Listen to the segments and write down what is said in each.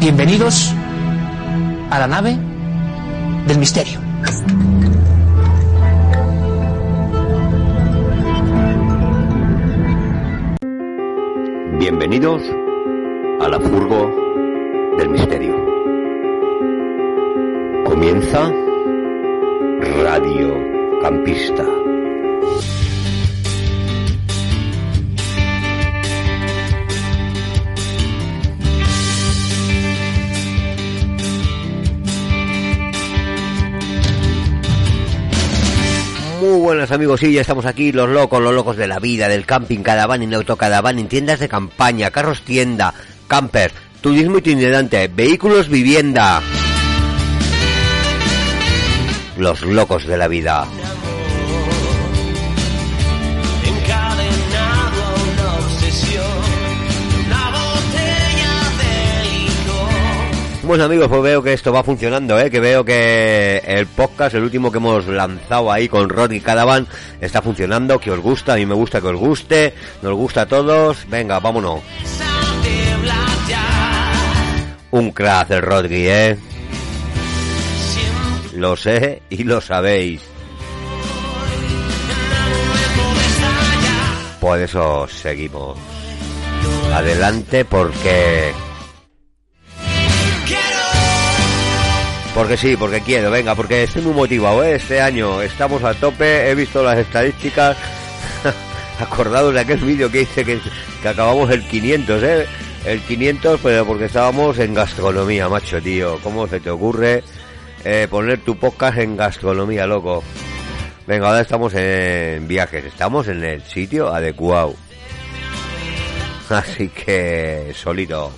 Bienvenidos a la nave del misterio. Bienvenidos a la furgo del misterio. Comienza Radio Campista. Muy buenas amigos, sí, ya estamos aquí, los locos, los locos de la vida, del camping, cadavaning, autocadavaning, tiendas de campaña, carros tienda, camper, turismo itinerante, vehículos vivienda. Los locos de la vida. Bueno amigos, pues veo que esto va funcionando, ¿eh? que veo que el podcast, el último que hemos lanzado ahí con Rod y Cadavan, está funcionando, que os gusta, a mí me gusta que os guste, nos gusta a todos, venga, vámonos. Un crack el Rodri, ¿eh? Lo sé y lo sabéis. Por eso seguimos. Adelante porque... Porque sí, porque quiero, venga, porque estoy muy motivado, ¿eh? Este año estamos a tope, he visto las estadísticas. Acordados de aquel vídeo que hice que, acabamos el 500, ¿eh? El 500, pero porque estábamos en gastronomía, macho, tío. ¿Cómo se te ocurre eh, poner tu podcast en gastronomía, loco? Venga, ahora estamos en viajes, estamos en el sitio adecuado. Así que, solito.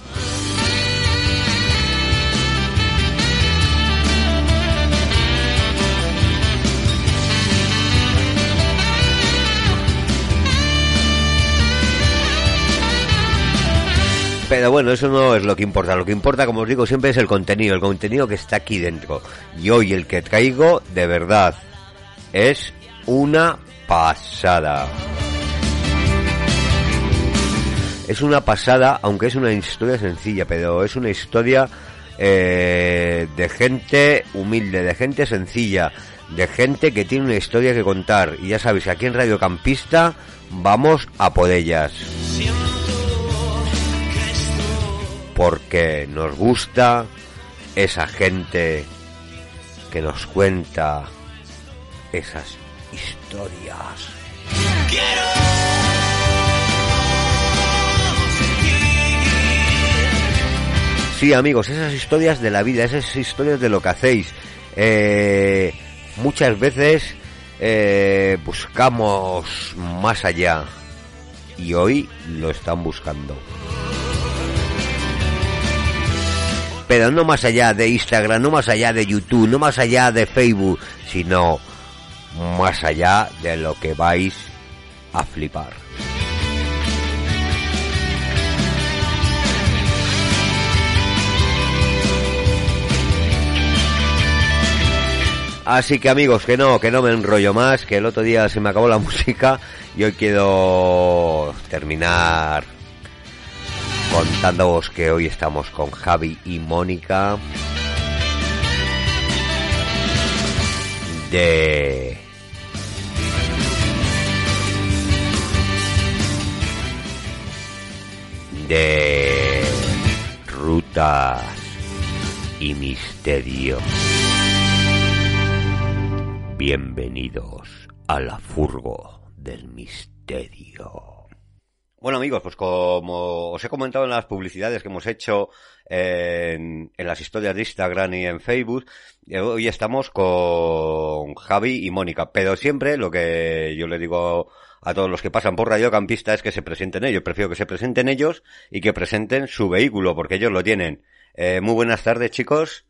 Pero bueno, eso no es lo que importa. Lo que importa, como os digo, siempre es el contenido, el contenido que está aquí dentro. Y hoy el que traigo, de verdad, es una pasada. Es una pasada, aunque es una historia sencilla, pero es una historia eh, de gente humilde, de gente sencilla, de gente que tiene una historia que contar. Y ya sabéis, aquí en Radio Campista vamos a por ellas. Porque nos gusta esa gente que nos cuenta esas historias. Sí, amigos, esas historias de la vida, esas historias de lo que hacéis. Eh, muchas veces eh, buscamos más allá y hoy lo están buscando. Pero no más allá de Instagram, no más allá de YouTube, no más allá de Facebook, sino más allá de lo que vais a flipar. Así que amigos, que no, que no me enrollo más, que el otro día se me acabó la música y hoy quiero terminar contándoos que hoy estamos con Javi y Mónica de de rutas y misterio. Bienvenidos a la furgo del misterio. Bueno amigos, pues como os he comentado en las publicidades que hemos hecho en, en las historias de Instagram y en Facebook, eh, hoy estamos con Javi y Mónica, pero siempre lo que yo le digo a todos los que pasan por Radiocampista es que se presenten ellos. Prefiero que se presenten ellos y que presenten su vehículo, porque ellos lo tienen. Eh, muy buenas tardes, chicos.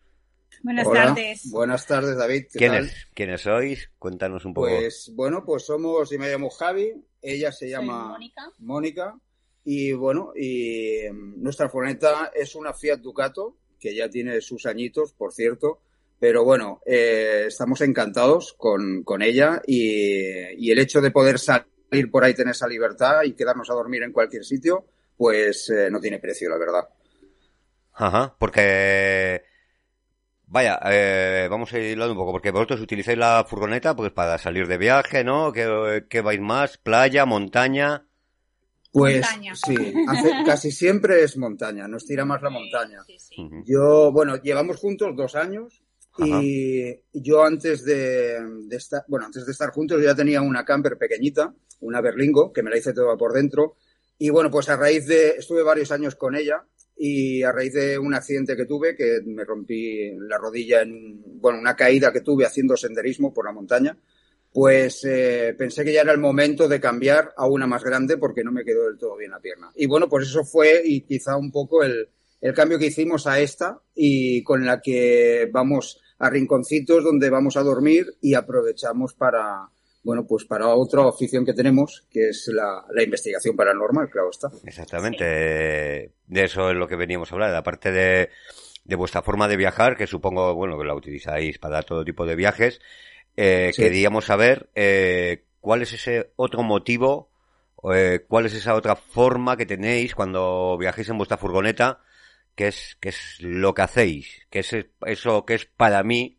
Buenas Hola, tardes. Buenas tardes, David. ¿qué ¿Quiénes, tal? ¿Quiénes sois? Cuéntanos un poco. Pues bueno, pues somos, yo me llamo Javi, ella se llama Mónica. Mónica y bueno, y em, nuestra furgoneta es una Fiat Ducato que ya tiene sus añitos, por cierto, pero bueno, eh, estamos encantados con, con ella y, y el hecho de poder salir por ahí, tener esa libertad y quedarnos a dormir en cualquier sitio, pues eh, no tiene precio, la verdad. Ajá, porque... Vaya, eh, vamos a ir hablando un poco, porque vosotros utilizáis la furgoneta pues para salir de viaje, ¿no? ¿Qué, qué vais más? ¿Playa, montaña? Pues Montaña. sí, hace- casi siempre es montaña, nos tira más la montaña. Sí. Yo, bueno, llevamos juntos dos años Ajá. y yo antes de, de estar, bueno, antes de estar juntos yo ya tenía una camper pequeñita, una Berlingo, que me la hice toda por dentro. Y bueno, pues a raíz de, estuve varios años con ella y a raíz de un accidente que tuve, que me rompí la rodilla en, bueno, una caída que tuve haciendo senderismo por la montaña, pues eh, pensé que ya era el momento de cambiar a una más grande porque no me quedó del todo bien la pierna. Y bueno, pues eso fue y quizá un poco el, el cambio que hicimos a esta y con la que vamos a rinconcitos donde vamos a dormir y aprovechamos para, bueno, pues para otra afición que tenemos, que es la, la investigación paranormal, claro está. Exactamente. De eso es lo que veníamos a hablar. Aparte de, de vuestra forma de viajar, que supongo, bueno, que la utilizáis para todo tipo de viajes, eh, Sí. queríamos saber eh, cuál es ese otro motivo, eh, cuál es esa otra forma que tenéis cuando viajáis en vuestra furgoneta, que es, que es lo que hacéis, que es eso que es para mí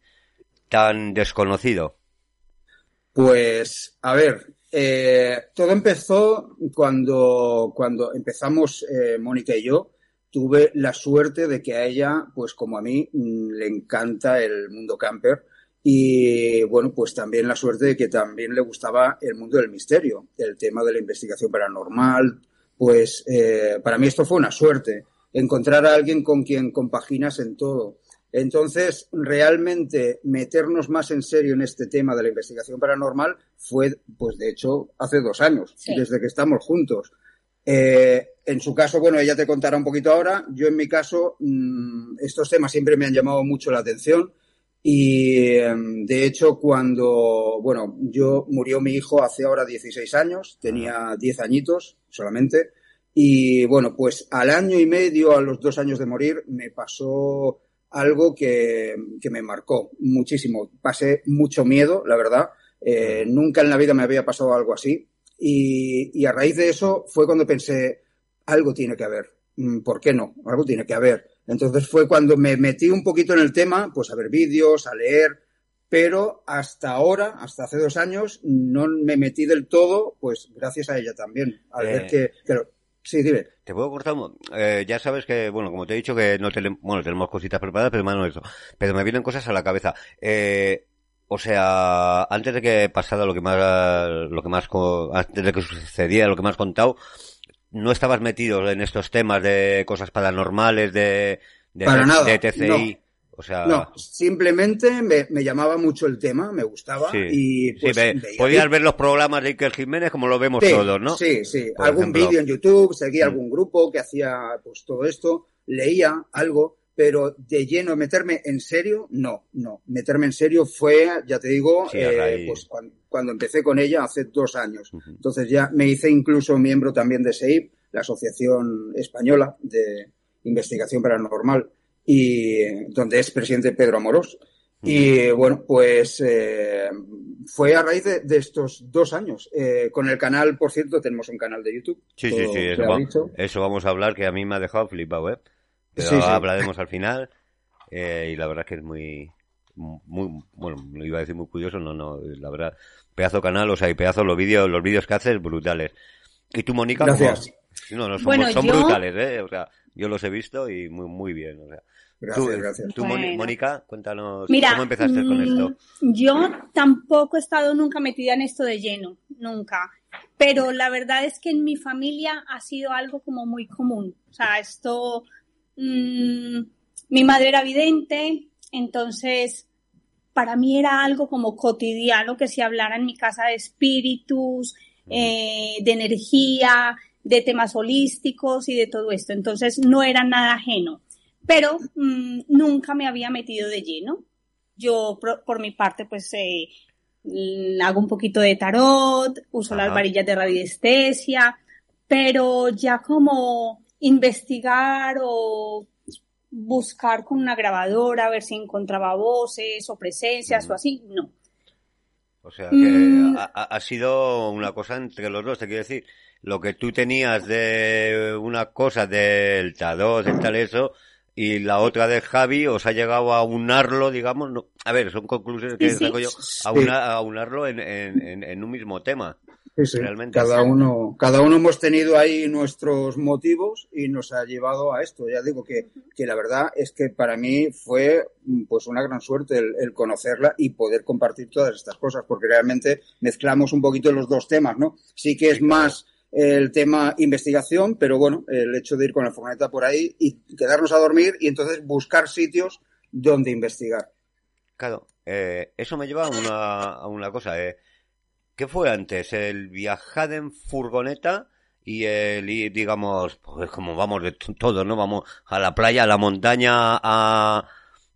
tan desconocido. Pues, a ver, eh, todo empezó cuando, cuando empezamos eh, Mónica y yo. Tuve la suerte de que a ella, pues como a mí, mm, le encanta el mundo camper. Y bueno, pues también la suerte de que también le gustaba el mundo del misterio, el tema de la investigación paranormal. Pues eh, para mí esto fue una suerte, encontrar a alguien con quien compaginas en todo. Entonces, realmente meternos más en serio en este tema de la investigación paranormal fue, pues de hecho, hace dos años, Sí. desde que estamos juntos. Eh, en su caso, bueno, ella te contará un poquito ahora. Yo, en mi caso, mm, estos temas siempre me han llamado mucho la atención. Y em, de hecho, cuando, bueno, yo murió mi hijo hace ahora 16 años, tenía 10 añitos solamente. Y bueno, pues al año y medio, a los dos años de morir, me pasó algo que, que me marcó muchísimo. Pasé mucho miedo, la verdad. Eh, nunca en la vida me había pasado algo así. Y, y a raíz de eso fue cuando pensé, algo tiene que haber. Mm, ¿Por qué no? Algo tiene que haber. Entonces fue cuando me metí un poquito en el tema, pues a ver vídeos, a leer, pero hasta ahora, hasta hace dos años, no me metí del todo, pues gracias a ella también, al Eh. ver que, sí, dime. Te puedo cortar, un- eh, ya sabes que, bueno, como te he dicho que no tenemos, bueno, tenemos cositas preparadas, pero más no eso. Pero me vienen cosas a la cabeza. Eh, o sea, antes de que pasara lo que más, lo que más, antes de que sucediera lo que me has contado, no estabas metido en estos temas de cosas paranormales, de, de, Para nada, de TCI. O sea, No, simplemente me, me llamaba mucho el tema, me gustaba sí, y pues podías ver los programas de Iker Jiménez como lo vemos Sí, todos, ¿no? Sí, sí. Por algún vídeo en YouTube, seguía Mm. algún grupo que hacía pues todo esto, leía algo, pero de lleno meterme en serio, no, no. Meterme en serio fue, ya te digo, eh, pues cuan- cuando, empecé con ella hace dos años. Entonces ya me hice incluso miembro también de SEIP, la Asociación Española de Investigación Paranormal, y donde es presidente Pedro Amorós. Y bueno, pues eh, fue a raíz de, de estos dos años. Eh, con el canal, por cierto, tenemos un canal de YouTube. Sí, sí, sí, eso, va- dicho. eso vamos a hablar, que a mí me ha dejado flipado, ¿eh? Pero Sí, sí. hablaremos al final. eh, y la verdad es que es muy, muy, bueno, lo iba a decir muy curioso, no, no, la verdad, pedazo canal, o sea, y pedazo los vídeos, los vídeos que haces, brutales. ¿Y tú, Mónica? Gracias. No, no, son, Bueno, son yo- brutales, ¿eh? O sea, yo los he visto y muy, muy bien, o sea. Gracias, tú, gracias. tú, Moni- Bueno. Mónica, cuéntanos, Mira, ¿cómo empezaste con mm, esto? Yo tampoco he estado nunca metida en esto de lleno, nunca. Pero la verdad es que en mi familia ha sido algo como muy común. O sea, esto, mm, mi madre era vidente, entonces para mí era algo como cotidiano que se hablara en mi casa de espíritus, eh, de energía, de temas holísticos y de todo esto. Entonces no era nada ajeno, pero mm, nunca me había metido de lleno. Yo, por, por mi parte, pues eh, hago un poquito de tarot, uso las varillas de radiestesia, pero ya como investigar o buscar con una grabadora, a ver si encontraba voces o presencias o así, no. O sea que Mm. ha, ha- ha sido una cosa entre los dos, te quiero decir. Lo que tú tenías de una cosa del tarot, del tal eso, y la otra de Javi, os ha llegado a unarlo, digamos, no, a ver, son conclusiones que Sí, sí. saco yo, a, una- a unarlo en, en, en, en un mismo tema. Sí, sí. Realmente. Cada uno, cada uno hemos tenido ahí nuestros motivos y nos ha llevado a esto. Ya digo que, que la verdad es que para mí fue pues una gran suerte el, el conocerla y poder compartir todas estas cosas, porque realmente mezclamos un poquito los dos temas, ¿no? Sí que es más el tema investigación, pero bueno, el hecho de ir con la furgoneta por ahí y quedarnos a dormir y entonces buscar sitios donde investigar. Claro, eh, eso me lleva a una, a una cosa. Eh. ¿Qué fue antes? ¿El viajar en furgoneta y el ir, digamos, pues como vamos de t- todos, ¿no? Vamos a la playa, a la montaña, a,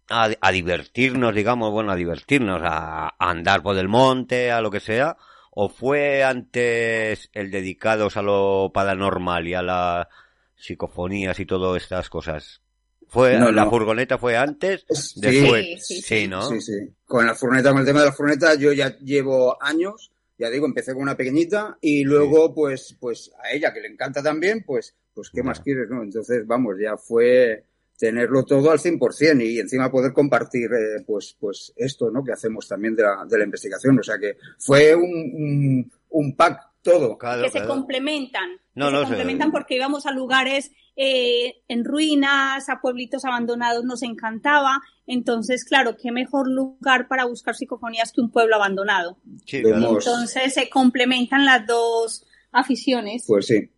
a, a divertirnos, digamos, bueno, a divertirnos, a, a andar por el monte, a lo que sea? ¿O fue antes el dedicados a lo paranormal y a las psicofonías y todas estas cosas? ¿Fue, No, la no. furgoneta fue antes? Sí. Después. Sí, sí. ¿no? Sí, sí. Con la furgoneta, con el tema de la furgoneta, yo ya llevo años, ya digo, empecé con una pequeñita y luego, pues, pues a ella que le encanta también, pues, pues qué más quieres, ¿no? Entonces, vamos, ya fue tenerlo todo al 100% y encima poder compartir, eh, pues, pues esto, ¿no? Que hacemos también de la, de la investigación. O sea que fue un, un, un pack todo. Claro, que se complementan. No, que no, se complementan porque íbamos a lugares eh, en ruinas, a pueblitos abandonados, nos encantaba. Entonces, claro, qué mejor lugar para buscar psicofonías que un pueblo abandonado. Sí, claro. Entonces se complementan las dos aficiones. Pues sí,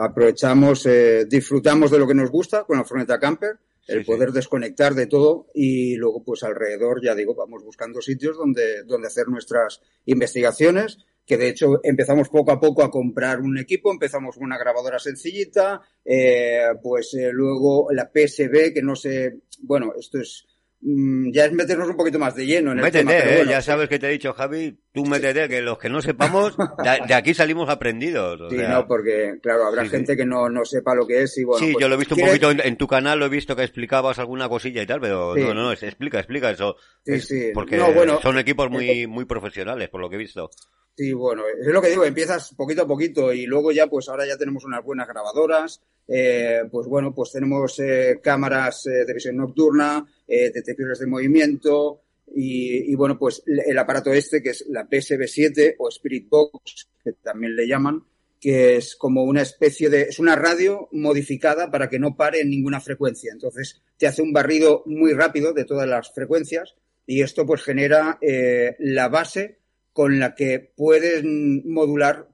aprovechamos, eh, disfrutamos de lo que nos gusta con la furgoneta camper, el Sí, sí. poder desconectar de todo y luego pues alrededor, ya digo, vamos buscando sitios donde, donde hacer nuestras investigaciones, que de hecho empezamos poco a poco a comprar un equipo, empezamos con una grabadora sencillita, eh, pues eh, luego la PSB, que no sé, bueno, esto es, ya es meternos un poquito más de lleno en el Métete, tema, pero eh, bueno, ya sabes que te he dicho, Javi, tú métete, que los que no sepamos, de, aquí salimos aprendidos. o Sí, sea. no, porque claro, habrá Sí, sí. gente que no, no sepa lo que es y bueno. sí, pues, yo lo he visto un ¿quieres- poquito en, en tu canal, lo he visto que explicabas alguna cosilla y tal, pero Sí. no, no, explica, explica eso. Sí, Es sí. Porque No, bueno, son equipos muy, muy profesionales, por lo que he visto. Sí, bueno, es lo que digo, empiezas poquito a poquito y luego ya, pues ahora ya tenemos unas buenas grabadoras, eh, pues bueno, pues tenemos eh, cámaras eh, de visión nocturna, eh, detectores de movimiento y, bueno, pues el aparato este que es la PSB7 o Spirit Box, que también le llaman, que es como una especie de, es una radio modificada para que no pare en ninguna frecuencia. Entonces te hace un barrido muy rápido de todas las frecuencias y esto pues genera eh, la base con la que pueden modular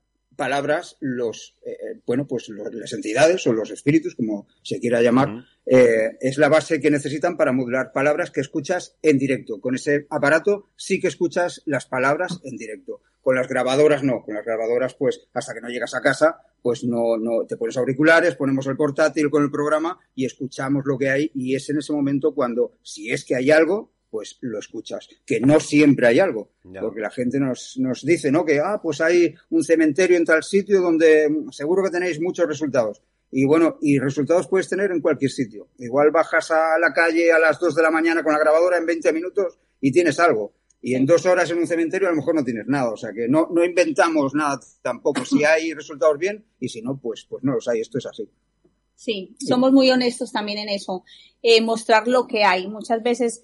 palabras los eh, bueno pues los- las entidades o los espíritus como se quiera llamar eh, es la base que necesitan para modular palabras que escuchas en directo. Con ese aparato sí que escuchas las palabras en directo. Con las grabadoras no. Con las grabadoras pues hasta que no llegas a casa pues no no te pones auriculares ponemos el portátil con el programa y escuchamos lo que hay y es en ese momento cuando si es que hay algo pues lo escuchas que no siempre hay algo Ya. porque la gente nos, nos dice, ¿no? Que, ah, pues hay un cementerio en tal sitio donde seguro que tenéis muchos resultados. Y bueno, y resultados puedes tener en cualquier sitio. Igual bajas a la calle a las 2 de la mañana con la grabadora en 20 minutos y tienes algo. Y en dos horas en un cementerio a lo mejor no tienes nada. O sea que no, no inventamos nada tampoco. Si hay resultados bien y si no, pues, pues no los hay. Esto es así. Sí, somos muy honestos también en eso. Eh, mostrar lo que hay. Muchas veces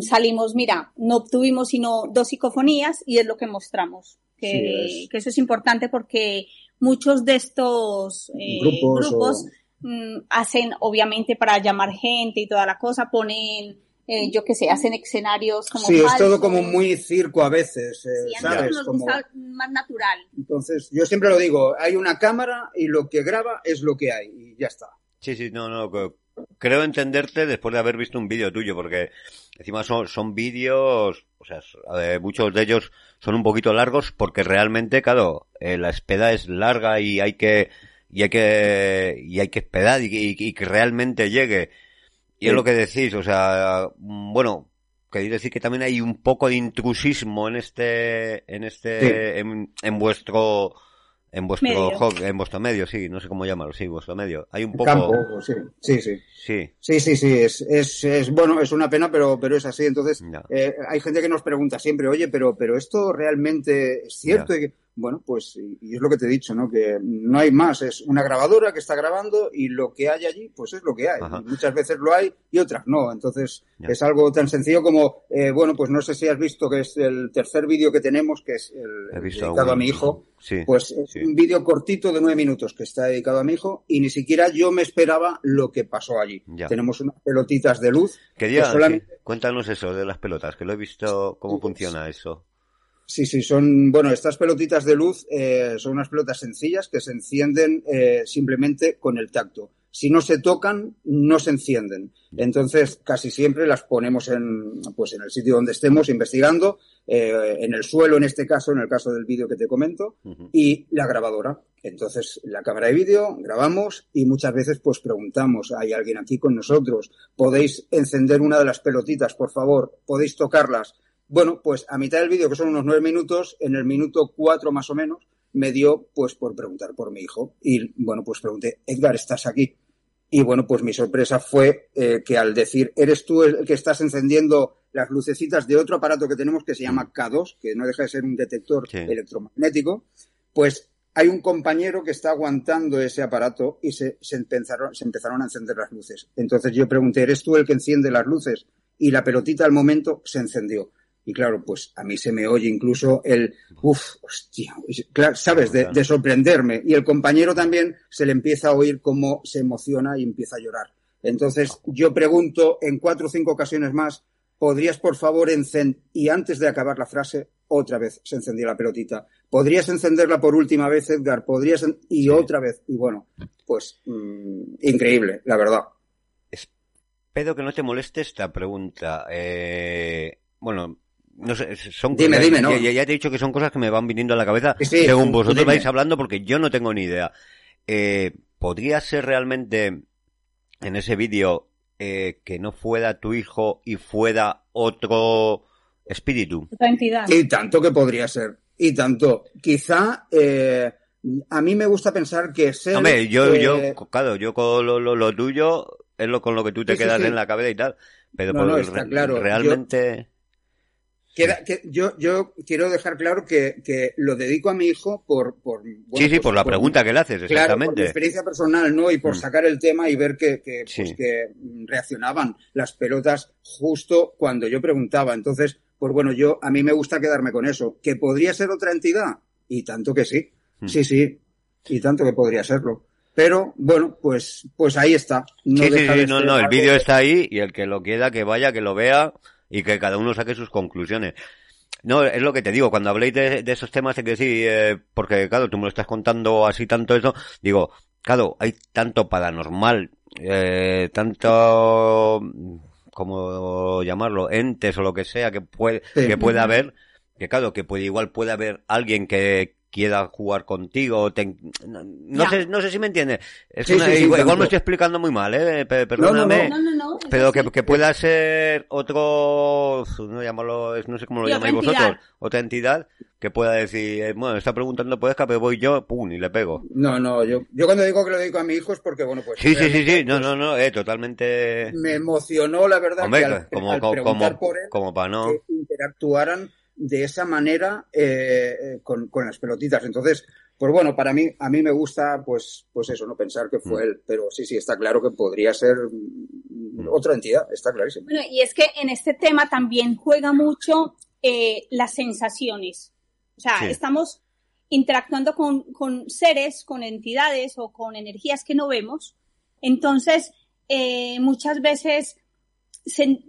salimos, mira, no obtuvimos sino dos psicofonías y es lo que mostramos. Que, Sí, es. que eso es importante porque muchos de estos eh, Grupos grupos, o- mm, hacen, obviamente, para llamar gente y toda la cosa, ponen, eh, yo qué sé, hacen escenarios como Sí, es todo como muy circo a veces, eh, Sí, a ¿sabes? nos Como... gusta más natural. Entonces, yo siempre lo digo, hay una cámara y lo que graba es lo que hay y ya está. Sí, sí, no, no, creo entenderte después de haber visto un vídeo tuyo, porque encima son, son vídeos, o sea, eh, muchos de ellos son un poquito largos porque realmente, claro, eh, la espeda es larga y hay que, y hay que, y hay que esperar y, y- y que realmente llegue. Y es lo que decís, o sea, mm, bueno, queréis decir que también hay un poco de intrusismo en este, en este, Sí. en, en vuestro, en vuestro, Medio. hobby, en vuestro medio, sí, no sé cómo llamarlo, sí, vuestro medio. Hay un poco, Campo, sí, sí, sí. sí, Sí, sí, sí, es, es, es bueno, es una pena, pero, pero es así. Entonces, eh, hay gente que nos pregunta siempre, oye, pero, pero esto realmente es cierto. Bueno, pues, y, y es lo que te he dicho, ¿no? Que no hay más, es una grabadora que está grabando y lo que hay allí, pues es lo que hay. Y muchas veces lo hay y otras no. Entonces, Ya. es algo tan sencillo como, eh, bueno, pues no sé si has visto que es el tercer vídeo que tenemos, que es el, dedicado a mi hijo. sí. Pues es sí. un vídeo cortito de nueve minutos que está dedicado a mi hijo y ni siquiera yo me esperaba lo que pasó allí. Ya. Tenemos unas pelotitas de luz. Quería, que solamente- sí, cuéntanos eso de las pelotas, que lo he visto, cómo funciona eso. Sí, sí, son, bueno, estas pelotitas de luz eh, son unas pelotas sencillas que se encienden eh, simplemente con el tacto. Si no se tocan, no se encienden. Entonces, casi siempre las ponemos en, pues, en el sitio donde estemos investigando, eh, en el suelo, en este caso, en el caso del vídeo que te comento, y la grabadora. Entonces, la cámara de vídeo, grabamos y muchas veces pues preguntamos, ¿hay alguien aquí con nosotros? ¿Podéis encender una de las pelotitas, por favor? ¿Podéis tocarlas? Bueno, pues a mitad del vídeo, que son unos nueve minutos, en el minuto cuatro más o menos, me dio pues por preguntar por mi hijo. Y bueno, pues pregunté, Edgar, ¿estás aquí? Y bueno, pues mi sorpresa fue eh, que al decir, ¿eres tú el que estás encendiendo las lucecitas de otro aparato que tenemos que se llama K2, que no deja de ser un detector Sí. electromagnético? Pues hay un compañero que está aguantando ese aparato y se, se empezaron, se empezaron a encender las luces. Entonces yo pregunté, ¿eres tú el que enciende las luces? Y la pelotita al momento se encendió. Y claro, pues a mí se me oye incluso el, uff, hostia, claro, sabes, de, de sorprenderme. Y el compañero también se le empieza a oír cómo se emociona y empieza a llorar. Entonces yo pregunto en cuatro o cinco ocasiones más, ¿podrías por favor encender? Y antes de acabar la frase, otra vez se encendió la pelotita. ¿Podrías encenderla por última vez, Edgar? ¿Podrías? en- Y otra vez. Y bueno, pues mm, increíble, la verdad. Espero que no te moleste esta pregunta. Eh, bueno, no sé, son Dime, ya, dime, ¿no? ya, ya te he dicho que son cosas que me van viniendo a la cabeza Sí, sí, según vosotros dime. vais hablando porque yo no tengo ni idea. Eh, ¿Podría ser realmente en ese vídeo eh, que no fuera tu hijo y fuera otro espíritu? Otra entidad. Y tanto que podría ser. Y tanto. Quizá eh, a mí me gusta pensar que ser. Hombre, yo, eh, yo, claro, yo con lo, lo, lo tuyo es lo con lo que tú te Sí, quedas sí. en la cabeza y tal. Pero No, por- no, está re- claro. Yo- realmente... queda- que yo, yo quiero dejar claro que, que lo dedico a mi hijo por. por bueno, sí, sí, por la pregunta que le haces, Claro, por mi exactamente. experiencia personal, ¿no? Y por Mm. sacar el tema y ver que, que, pues, que reaccionaban las pelotas justo cuando yo preguntaba. Entonces, pues bueno, yo a mí me gusta quedarme con eso. ¿Que podría ser otra entidad? Y tanto que sí. Mm. Sí, sí. Y tanto que podría serlo. Pero, bueno, pues, pues ahí está. No sí, sí, deja sí, de no, no, el vídeo está ahí y el que lo quiera que vaya, que lo vea y que cada uno saque sus conclusiones. No, es lo que te digo, cuando habléis de, de esos temas, hay que decir, eh, porque claro, tú me lo estás contando así tanto eso, digo, claro, hay tanto paranormal, eh, tanto, como llamarlo, entes o lo que sea que puede, Sí. que puede haber, que claro, que puede, igual puede haber alguien que quiera jugar contigo, te- no, Ya. sé, no sé si me entiendes. Es Sí, una- sí, sí, igual, me estoy explicando muy mal, eh, pe- perdóname. No, no, no. es Pero que, pueda ser otro, no llamarlo, no sé cómo lo llamáis vosotros, entidad. otra entidad que pueda decir, eh, bueno, está preguntando por Esca, pero voy yo, pum, y le pego. No, no, yo, yo cuando digo que lo dedico a mi hijo es porque, bueno, pues. Sí, sí, sí, sí, no, pues, no, no, eh, totalmente, Me emocionó, la verdad, hombre, que al, como, al como, preguntar como, por él, como para no, que interactuaran de esa manera eh, eh, con, con las pelotitas. Entonces, pues bueno, para mí, a mí me gusta, pues, pues eso, no pensar que fue Mm. él, pero sí, sí, está claro que podría ser mm, otra entidad, está clarísimo. Bueno, y es que en este tema también juega mucho eh, las sensaciones. O sea, Sí. estamos interactuando con, con seres, con entidades o con energías que no vemos. Entonces, eh, muchas veces se-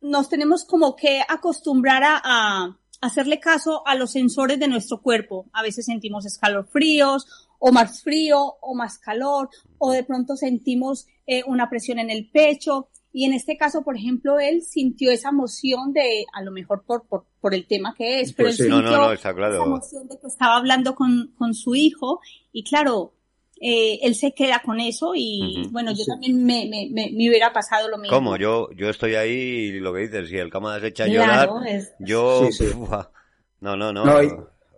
nos tenemos como que acostumbrar a, a hacerle caso a los sensores de nuestro cuerpo. A veces sentimos escalofríos o más frío o más calor, o de pronto sentimos eh, una presión en el pecho. Y en este caso, por ejemplo, él sintió esa emoción de, a lo mejor por, por, por el tema que es, pero Pues él sí. No, sintió no, no, está claro. esa emoción de que estaba hablando con, con su hijo y claro, eh, él se queda con eso y bueno, yo Sí. también me, me, me, me hubiera pasado lo mismo. ¿Cómo? Yo, yo estoy ahí y lo que dices, si el cámara se echa a llorar, Claro, es, yo... Sí, sí. buah, no, no, no. No, y,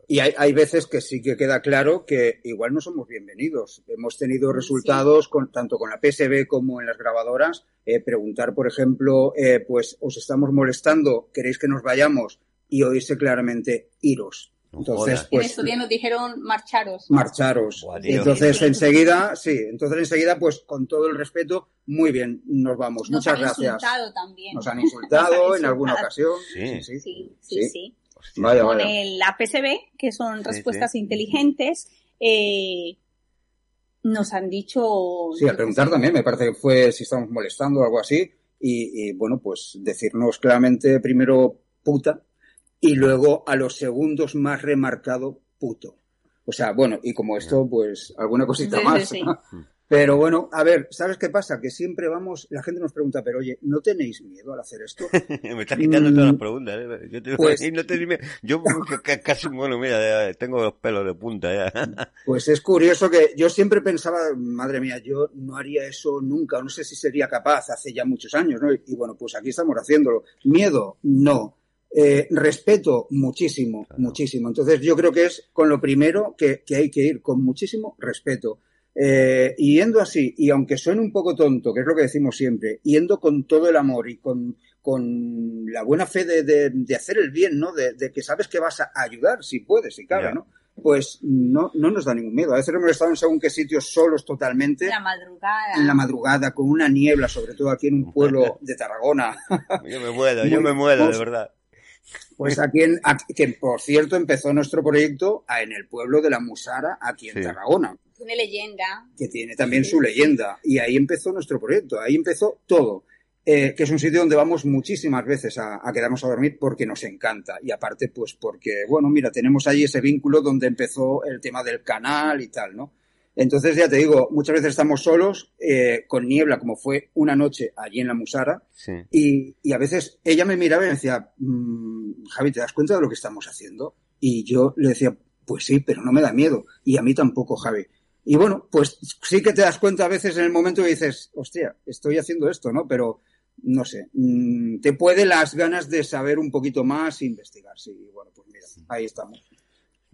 y hay, hay veces que sí que queda claro que igual no somos bienvenidos. Hemos tenido Sí. resultados con, tanto con la PSB como en las grabadoras. eh, preguntar, por ejemplo, eh, pues os estamos molestando, queréis que nos vayamos y oírse claramente iros. No Entonces, jodas. en pues estos días nos dijeron marcharos. marcharos. Buah. Entonces, enseguida, sí, entonces enseguida, pues con todo el respeto, muy bien, nos vamos. Nos Muchas han gracias. insultado también. Nos han insultado Nos han en alguna ocasión. Sí. sí. Sí, Sí. sí, sí. Hostia. Vaya, Con vaya. el APCB, que son Sí, respuestas sí. inteligentes, eh, nos han dicho... Sí, al preguntar también, me parece que fue si estamos molestando o algo así. Y, y, bueno, pues decirnos claramente primero puta y luego a los segundos más remarcado puto. O sea, bueno, y como esto, pues alguna cosita Sí, más. sí. Pero bueno, a ver, ¿sabes qué pasa? Que siempre vamos, la gente nos pregunta, pero oye, ¿no tenéis miedo al hacer esto? Me estás quitando Mm, todas las preguntas. ¿eh? Yo, te, pues- y no te dime- yo ca- ca- casi, bueno, mira, ya tengo los pelos de punta ya. Pues es curioso que yo siempre pensaba, madre mía, yo no haría eso nunca, no sé si sería capaz hace ya muchos años, ¿no? Y bueno, pues aquí estamos haciéndolo. Miedo, no. Eh, respeto, muchísimo, muchísimo. Entonces yo creo que es con lo primero que, que hay que ir, con muchísimo respeto. Eh, y yendo así, y aunque suene un poco tonto, que es lo que decimos siempre, yendo con todo el amor y con, con la buena fe de, de- de hacer el bien, ¿no? De, de que sabes que vas a ayudar, si puedes, si cabe. ¿no? Pues no, no nos da ningún miedo. A veces hemos estado en según qué sitios solos totalmente, La madrugada. en la madrugada, con una niebla, sobre todo aquí en un pueblo de Tarragona. Yo me muero, yo me muero, de verdad. Pues aquí, en, aquí- que por cierto empezó nuestro proyecto a- en el pueblo de la Musara, aquí en Sí. Tarragona. Tiene leyenda. que tiene también su leyenda. Y ahí empezó nuestro proyecto, ahí empezó todo. Eh, que es un sitio donde vamos muchísimas veces a, a quedarnos a dormir porque nos encanta. Y aparte, pues porque, bueno, mira, tenemos ahí ese vínculo donde empezó el tema del canal y tal, ¿no? Entonces, ya te digo, muchas veces estamos solos, eh, con niebla, como fue una noche allí en la Musara, Sí. y, y a veces ella me miraba y me decía, "Mm, Javi, ¿te das cuenta de lo que estamos haciendo? Y yo le decía, pues sí, pero no me da miedo. Y a mí tampoco, Javi. Y bueno, pues sí que te das cuenta a veces en el momento que dices, hostia, estoy haciendo esto, ¿no? Pero no sé, mm, te puede las ganas de saber un poquito más e investigar. Sí, y bueno, pues mira, ahí estamos.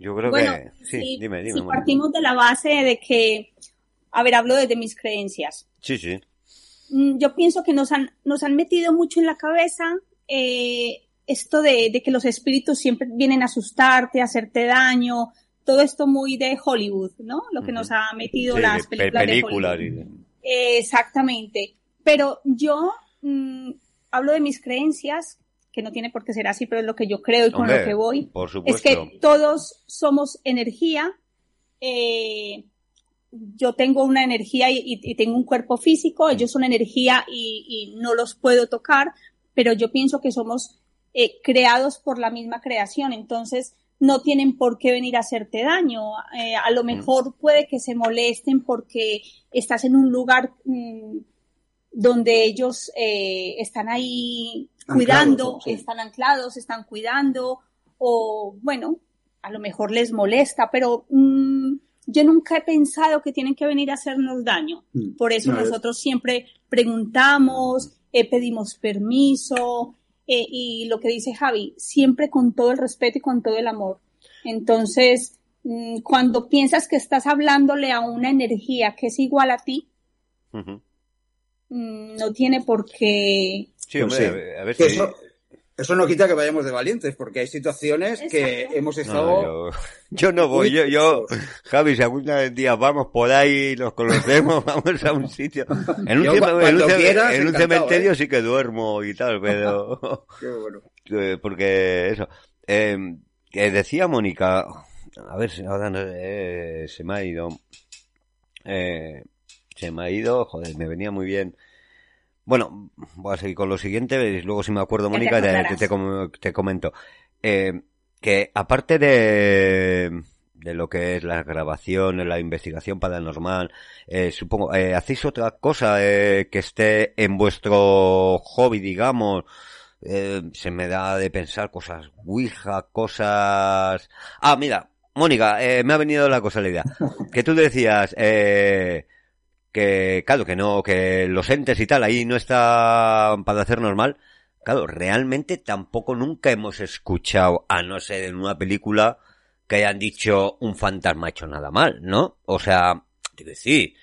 Yo creo bueno, que... Sí, si, dime, dime. si partimos de la base de que, a ver, hablo desde mis creencias. Sí, sí. Mm, Yo pienso que nos han, nos han metido mucho en la cabeza eh, esto de, de que los espíritus siempre vienen a asustarte, a hacerte daño, todo esto muy de Hollywood, ¿no? Lo que nos ha metido Sí, las pe- películas, de Hollywood. Eh, exactamente. Pero yo mm, hablo de mis creencias, que no tiene por qué ser así, pero es lo que yo creo y con Hombre, lo que voy. Por Es que todos somos energía. eh, yo tengo una energía y, y- y tengo un cuerpo físico, ellos son energía y, y no los puedo tocar, pero yo pienso que somos eh, creados por la misma creación, entonces no tienen por qué venir a hacerte daño. Eh, a lo mejor puede que se molesten porque estás en un lugar mm, donde ellos eh, están ahí Anclados, cuidando, sí. están anclados, están cuidando, o bueno, a lo mejor les molesta, pero mm, yo nunca he pensado que tienen que venir a hacernos daño. Mm. Por eso No, es- nosotros siempre preguntamos, eh, pedimos permiso, eh, y lo que dice Javi, siempre con todo el respeto y con todo el amor. Entonces, mm, cuando piensas que estás hablándole a una energía que es igual a ti, no tiene por qué Sí, hombre, sí. a ver, a ver Que si... eso, eso no quita que vayamos de valientes, porque hay situaciones que hemos No, estado... yo, yo no voy, yo, yo, Javi, si algún día vamos por ahí, nos conocemos, vamos a un sitio. En un, Yo, cem- cu- en un cuando cem- quieras, en un encantado, cementerio ¿eh? sí que duermo y tal, pero... Qué bueno. Eh, porque eso eh, que decía Mónica a ver si ahora no- eh, se me ha ido eh, se me ha ido joder me venía muy bien bueno voy a seguir con lo siguiente y luego si me acuerdo Mónica te, te, te comento eh, que aparte de de lo que es la grabación, la investigación paranormal, eh, supongo, eh, ¿hacéis otra cosa eh, que esté en vuestro hobby, digamos? Eh, se me da de pensar cosas Ouija, cosas... Ah, mira, Mónica, eh, me ha venido la cosa la idea. Que tú decías, eh, que, claro, que no, que los entes y tal ahí no está para hacer normal. Claro, realmente tampoco nunca hemos escuchado, a no ser en una película, que hayan dicho un fantasma ha hecho nada mal, ¿no? O sea, te decir,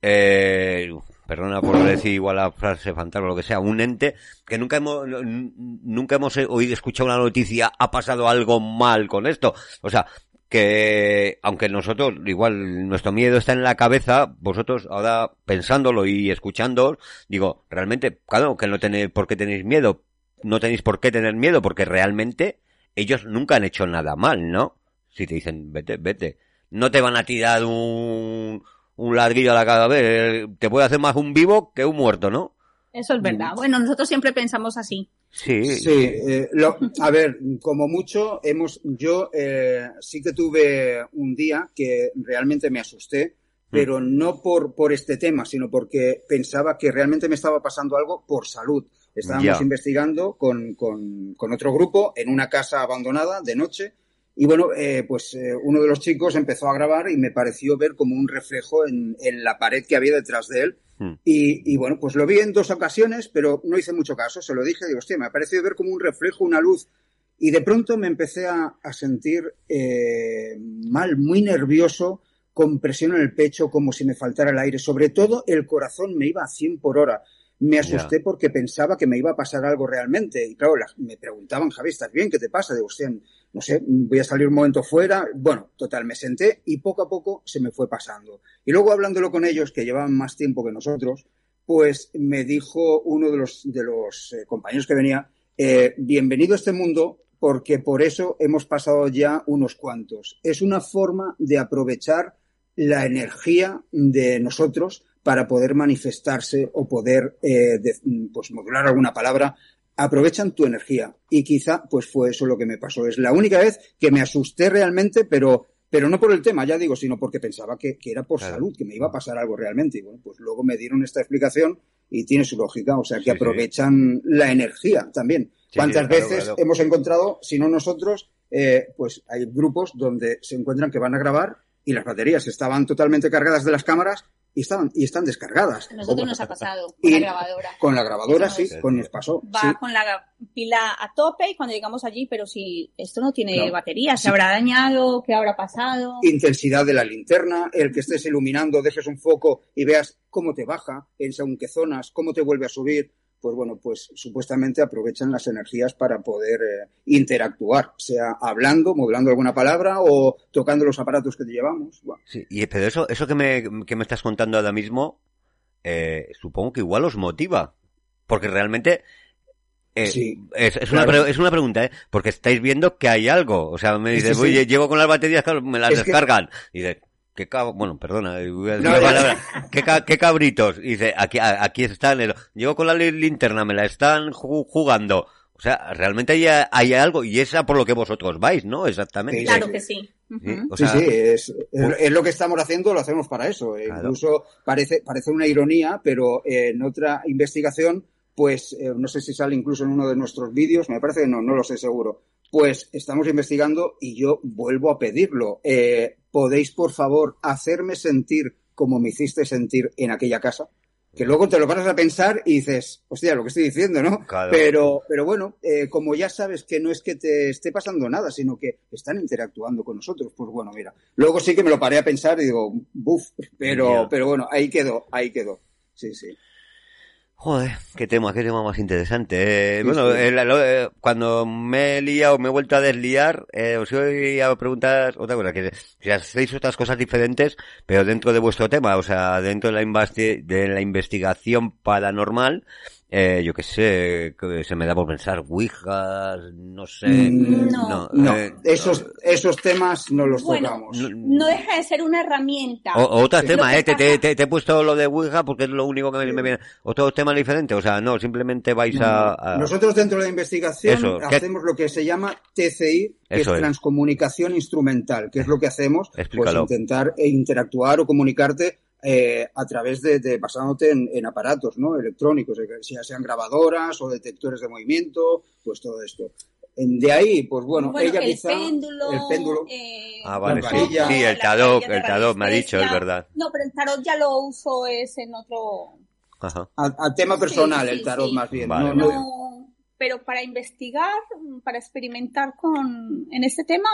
eh, perdona por decir igual la frase fantasma o lo que sea, un ente que nunca hemos, nunca hemos oído, escuchado una noticia, ha pasado algo mal con esto. O sea, que aunque nosotros, igual nuestro miedo está en la cabeza, vosotros ahora pensándolo y escuchando, digo, realmente, claro, que no tenéis por qué tenéis miedo, no tenéis por qué tener miedo, porque realmente ellos nunca han hecho nada mal, ¿no? Si te dicen, vete, vete. No te van a tirar un, un ladrillo a la cabeza, te puede hacer más un vivo que un muerto, ¿no? Eso es verdad. Bueno, nosotros siempre pensamos así. Sí. Sí, eh, lo- a ver, como mucho hemos, yo eh, sí que tuve un día que realmente me asusté, pero no por, por este tema, sino porque pensaba que realmente me estaba pasando algo por salud. Estábamos investigando con, con, con otro grupo en una casa abandonada de noche y bueno, eh, pues eh, uno de los chicos empezó a grabar y me pareció ver como un reflejo en, en la pared que había detrás de él. Hmm. Y, y bueno, pues lo vi en dos ocasiones, pero no hice mucho caso. Se lo dije, digo, hostia, me ha parecido ver como un reflejo, una luz. Y de pronto me empecé a, a sentir eh, mal, muy nervioso, con presión en el pecho, como si me faltara el aire. Sobre todo el corazón me iba a 100 por hora. Me asusté porque pensaba que me iba a pasar algo realmente. Y claro, la- me preguntaban, Javi, ¿estás bien? ¿Qué te pasa? Digo, hostia, no sé, voy a salir un momento fuera. Bueno, total, me senté y poco a poco se me fue pasando. Y luego hablándolo con ellos, que llevaban más tiempo que nosotros, pues me dijo uno de los, eh, compañeros que venía, eh, bienvenido a este mundo porque por eso hemos pasado ya unos cuantos. Es una forma de aprovechar la energía de nosotros para poder manifestarse o poder eh, pues modular alguna palabra aprovechan tu energía y quizá pues fue eso lo que me pasó es la única vez que me asusté realmente pero pero no por el tema ya digo sino porque pensaba que, que era por Claro. salud que me iba a pasar algo realmente y bueno pues luego me dieron esta explicación y tiene su lógica o sea que Sí, sí. aprovechan la energía también Sí, cuántas claro, veces claro. hemos encontrado si no nosotros eh, pues hay grupos donde se encuentran que van a grabar y las baterías estaban totalmente cargadas de las cámaras y estaban y están descargadas A nosotros nos ha pasado con Y- la grabadora. con la grabadora sí con nos pasó Va sí. con la pila a tope y cuando llegamos allí, pero si esto no tiene No. batería, ¿se habrá dañado? ¿Qué habrá pasado? intensidad de la linterna, el que estés iluminando, dejes un foco y veas cómo te baja, en según qué zonas, cómo te vuelve a subir, pues bueno, pues supuestamente aprovechan las energías para poder eh, interactuar, sea hablando, modulando alguna palabra o tocando los aparatos que te llevamos. Bueno, Sí, y, pero eso, eso que me, que me estás contando ahora mismo, eh, supongo que igual os motiva. Porque realmente, eh, Sí, es, es una, claro. es una pregunta, ¿eh? Porque estáis viendo que hay algo. O sea, me dices, sí, oye, sí. llevo con las baterías, claro, me las Es que- descargan. Y dice, qué cab... bueno, perdona, eh, voy a decir No, una ya- palabra. ¿Qué, ca- qué cabritos. Y dice, aquí, aquí están, el- llevo con la li- linterna, me la están ju- jugando. O sea, realmente hay, hay algo, y es a por lo que vosotros vais, ¿no? Exactamente. Sí, Claro que sí. O sea, sí, es, es- es lo que estamos haciendo, lo hacemos para eso. Eh, Claro. Incluso parece, parece una ironía, pero eh, en otra investigación, pues eh, no sé si sale incluso en uno de nuestros vídeos, me parece que no, no lo sé seguro. Pues estamos investigando y yo vuelvo a pedirlo. Eh, ¿Podéis, por favor, hacerme sentir como me hiciste sentir en aquella casa? Que luego te lo paras a pensar y dices, hostia, lo que estoy diciendo, ¿no? Claro. Pero, pero bueno, eh, como ya sabes que no es que te esté pasando nada, sino que están interactuando con nosotros, pues bueno, mira. Luego sí que me lo paré a pensar y digo, buf, pero, pero bueno, ahí quedó, ahí quedó. Sí, sí. Joder, qué tema, qué tema más interesante. Eh, bueno, eh, la- eh, cuando me he liado, me he vuelto a desliar, eh, os iba a preguntar otra cosa, que si hacéis otras cosas diferentes, pero dentro de vuestro tema, o sea, dentro de la, investi- de la investigación paranormal, eh, yo qué sé, que se me da por pensar, ouijas, no sé. Mm, No. No, eh, esos, esos temas no los Bueno, tocamos. no deja de ser una herramienta. O, otro Lo tema, que eh, te, te, te- te he puesto lo de Ouija porque es lo único que me, me viene. Otros temas diferentes, o sea, no, simplemente vais a... a- Nosotros dentro de la investigación Eso, ¿qué- hacemos lo que se llama TCI, que Eso es es. transcomunicación instrumental, que es lo que hacemos, pues Explícalo. intentar eh, interactuar o comunicarte eh, a través de, de- basándote en, en aparatos, ¿no? Electrónicos, ya sean grabadoras o detectores de movimiento, pues todo esto. De ahí, pues bueno, Bueno, ella el quizá péndulo, el péndulo, eh, Ah, vale, sí. el tarot, el tarot me ha dicho, es verdad. No, pero el tarot ya lo uso es en otro... Ajá. a, a tema personal, Sí, sí, el tarot sí. más bien. Vale, no, vale. no- No, pero para investigar, para experimentar con en este tema,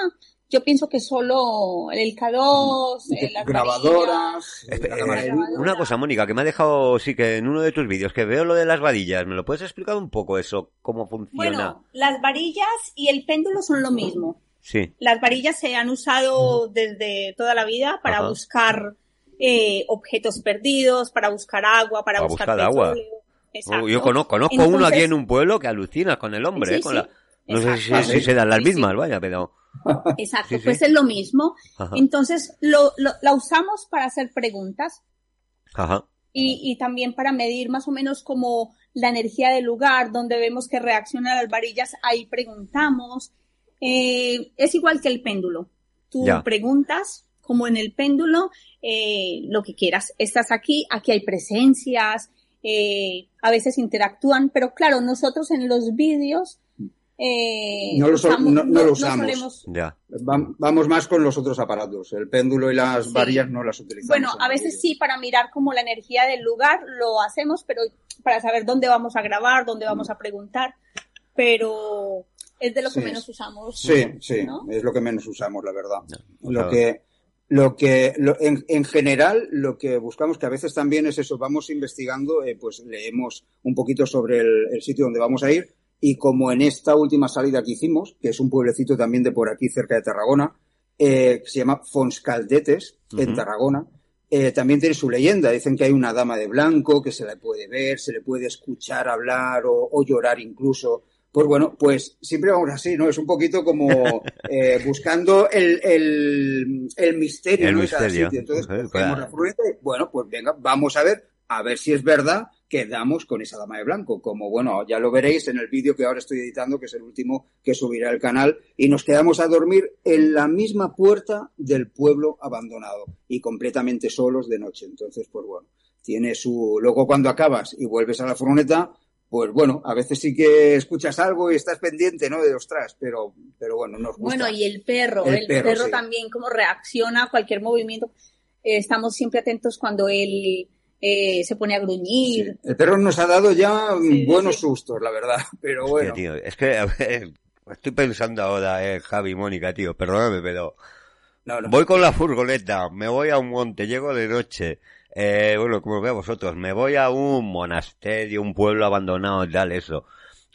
yo pienso que solo el K2, eh, las grabadoras, la eh, camarera. una cosa, Mónica, que me ha dejado, sí, que en uno de tus vídeos, que veo lo de las vadillas, ¿me lo puedes explicar un poco eso? ¿Cómo funciona? Bueno, las varillas y el péndulo son lo mismo. Sí, Las varillas se han usado desde toda la vida para Ajá. buscar eh, objetos perdidos, para buscar agua, para Para buscar, buscar agua. Exacto. Oh, yo conozco, conozco uno aquí en un pueblo que alucinas con el hombre, Sí, eh, con sí. la... No sé si, se dan las Sí, sí. mismas, vaya, pero... Exacto, Sí, sí. pues es lo mismo. Ajá. Entonces lo, lo- la usamos para hacer preguntas Ajá. y, y también para medir más o menos como la energía del lugar, donde vemos que reaccionan las varillas, ahí preguntamos. Eh, es igual que el péndulo. Tú Ya. preguntas, como en el péndulo, eh, lo que quieras. Estás aquí, aquí hay presencias, eh, a veces interactúan, pero claro, nosotros en los vídeos eh, No lo so- usamos- no- no lo usamos. solemos- Ya. Va- Vamos más con los otros aparatos. El péndulo y las Sí. varillas no las utilizamos. Bueno, en a veces sí, para mirar como la energía del lugar lo hacemos, pero para saber dónde vamos a grabar, dónde vamos a preguntar, pero es de lo que Sí. menos usamos. Sí, sí, ¿no? es lo que menos usamos, la verdad. Lo que, lo que, lo- en, en general, lo que buscamos, que a veces también es eso, vamos investigando, eh, pues leemos un poquito sobre el, el sitio donde vamos a ir y como en esta última salida que hicimos, que es un pueblecito también de por aquí cerca de Tarragona, eh, que se llama Fonscaldetes, en Ujú. Tarragona, eh, también tiene su leyenda. Dicen que hay una dama de blanco que se la puede ver, se le puede escuchar hablar o, o llorar incluso. Pues bueno, pues siempre vamos así, ¿no? Es un poquito como eh, buscando el, el, el misterio, El ¿no? cada sitio. Entonces, la y, bueno, pues venga, vamos a ver, a ver si es verdad que damos con esa dama de blanco. Como, bueno, ya lo veréis en el vídeo que ahora estoy editando, que es el último que subirá al canal, y nos quedamos a dormir en la misma puerta del pueblo abandonado y completamente solos de noche. Entonces, pues bueno, tiene su... Luego cuando acabas y vuelves a la furgoneta, pues bueno, a veces sí que escuchas algo y estás pendiente, ¿no? De ostras, pero, pero bueno, nos gusta. Bueno, y el perro, El el, perro, perro, sí. también cómo reacciona a cualquier movimiento. Eh, estamos siempre atentos cuando él eh, se pone a Sí. gruñir. El perro nos ha dado ya mm, Sí, buenos sí. sustos, la verdad, pero Hostia, bueno. tío, es que, a ver, estoy pensando ahora, eh, Javi y Mónica, tío, perdóname, pero No, no. voy con la furgoneta, me voy a un monte, llego de noche, eh, bueno, como veis vosotros, me voy a un monasterio, un pueblo abandonado y tal, eso.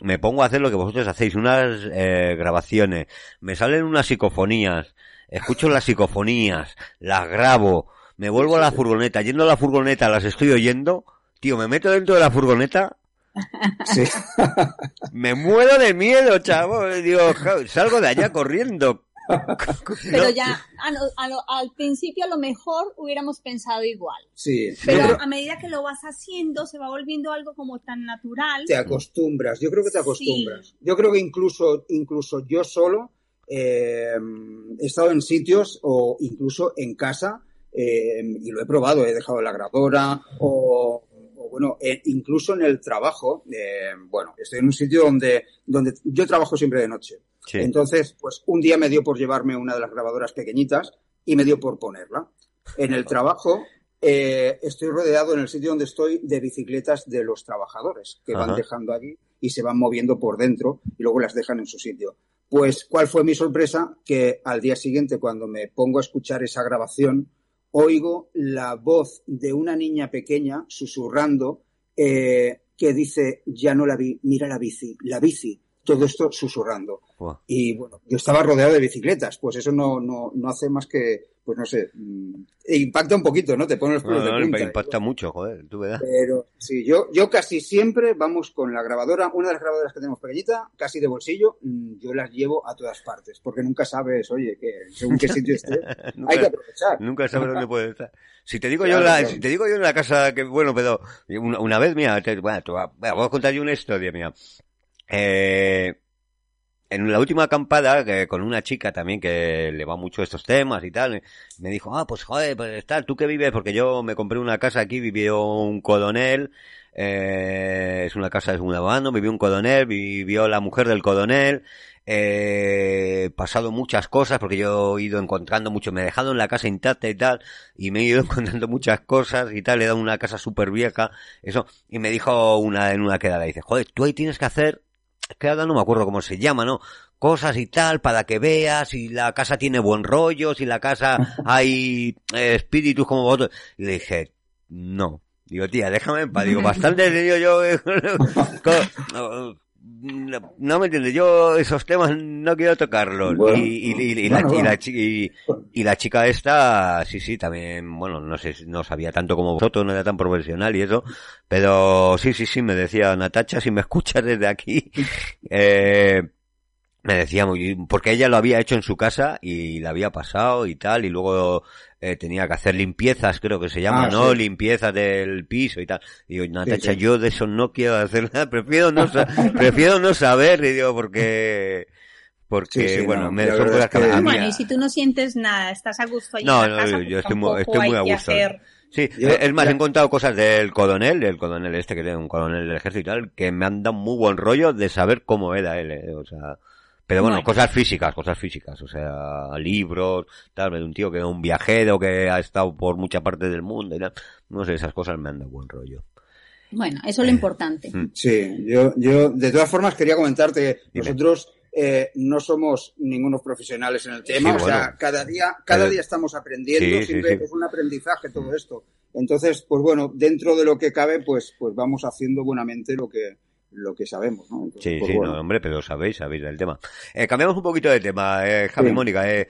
Me pongo a hacer lo que vosotros hacéis, unas eh, grabaciones, me salen unas psicofonías, escucho las psicofonías, las grabo, me vuelvo a la furgoneta, yendo a la furgoneta las estoy oyendo, tío, me meto dentro de la furgoneta Sí. me muero de miedo, chavo. Digo, salgo de allá corriendo. Pero ya a lo- a lo- al principio a lo mejor hubiéramos pensado igual. Sí, Pero a medida que lo vas haciendo se va volviendo algo como tan natural. te acostumbras, yo creo que te Sí. acostumbras. Yo creo que incluso, incluso yo solo eh, he estado en sitios o incluso en casa eh, y lo he probado, he dejado la grabadora o, o, bueno, eh, incluso en el trabajo, eh, bueno, estoy en un sitio donde, donde yo trabajo siempre de noche. Sí. Entonces, pues un día me dio por llevarme una de las grabadoras pequeñitas y me dio por ponerla. En el trabajo estoy rodeado en el sitio donde estoy de bicicletas de los trabajadores que van dejando aquí y se van moviendo por dentro y luego las dejan en su sitio. Pues, ¿cuál fue mi sorpresa? Que al día siguiente, cuando me pongo a escuchar esa grabación, oigo la voz de una niña pequeña susurrando eh, que dice, ya no la vi, mira la bici, la bici. Todo esto susurrando. Y bueno, yo estaba rodeado de bicicletas, pues eso no, no, no hace más que pues no sé, mm, impacta un poquito, ¿no? Te pone los pelos No, no, de punta. me impacta mucho, joder, tú verás. Pero sí, yo, yo casi siempre vamos con la grabadora, una de las grabadoras que tenemos pequeñita, casi de bolsillo, mm, yo las llevo a todas partes, porque nunca sabes, oye, que según qué sitio esté, Nunca- hay que aprovechar. Nunca sabes dónde puede estar. Si te digo Claro, yo la, claro. si te digo yo en la casa que, bueno, pero una, una vez, te, bueno, te voy a, bueno, voy a contar yo una historia, mía. Eh, en la última acampada, que con una chica también que le va mucho estos temas y tal, me dijo, ah, pues joder, pues tal, ¿tú qué vives? Porque yo me compré una casa aquí, vivió un codonel, eh, es una casa de segunda mano, vivió un codonel, vivió la mujer del codonel, eh, pasado muchas cosas porque yo he ido encontrando mucho, me he dejado en la casa intacta y tal, y me he ido encontrando muchas cosas y tal, he dado una casa súper vieja, eso, y me dijo una en una quedada, dice, joder, tú ahí tienes que hacer, que ahora no me acuerdo cómo se llama, ¿no? Cosas y tal para que veas si la casa tiene buen rollo, si la casa hay eh, espíritus como vosotros. Y le dije, no. Digo, tía, déjame en paz. Digo, bastante tenido yo. eh, con- no, no me entiendes, yo esos temas no quiero tocarlos. Bueno, y, y, la, bueno, y la chica esta, sí, sí, también, bueno, no sé, no sabía tanto como vosotros, no era tan profesional y eso, pero sí, sí, sí, me decía Natacha, si me escuchas desde aquí, eh, me decía muy, porque ella lo había hecho en su casa y la había pasado y tal, y luego eh, tenía que hacer limpiezas, creo que se llama, Ah, ¿no? sí. Limpiezas del piso y tal. Y digo, Natacha, sí. yo de eso no quiero hacer nada, prefiero no, sa- prefiero no saber, y digo, porque, porque, Sí, sí, bueno, no, me son cosas es que que- a mí- Bueno, y si tú no sientes nada, estás a gusto ahí No, en la no, casa, yo pues estoy muy- estoy muy a gusto. hacer- Sí, Yo- es más, ya- he encontrado cosas del coronel, del coronel este que tiene un coronel del ejército y tal, que me han dado muy buen rollo de saber cómo era él, eh, o sea, pero bueno, Bueno. cosas físicas, cosas físicas, o sea, libros, tal, de un tío que es un viajero que ha estado por mucha parte del mundo y tal, no sé, esas cosas me han dado buen rollo. Bueno, eso es lo importante. Mm. Sí, yo, yo de todas formas quería comentarte que Dime. nosotros eh, no somos ningunos profesionales en el tema, Sí, o sea, cada día, cada Pero- día estamos aprendiendo, Sí, sí, siempre sí. Es un aprendizaje todo esto. Entonces, pues bueno, dentro de lo que cabe, pues, pues vamos haciendo buenamente lo que, lo que sabemos, ¿no? Entonces, Sí, pues sí, bueno. no, hombre, pero sabéis, sabéis del tema. Eh, cambiamos un poquito de tema, eh, Javi Sí. Mónica, eh,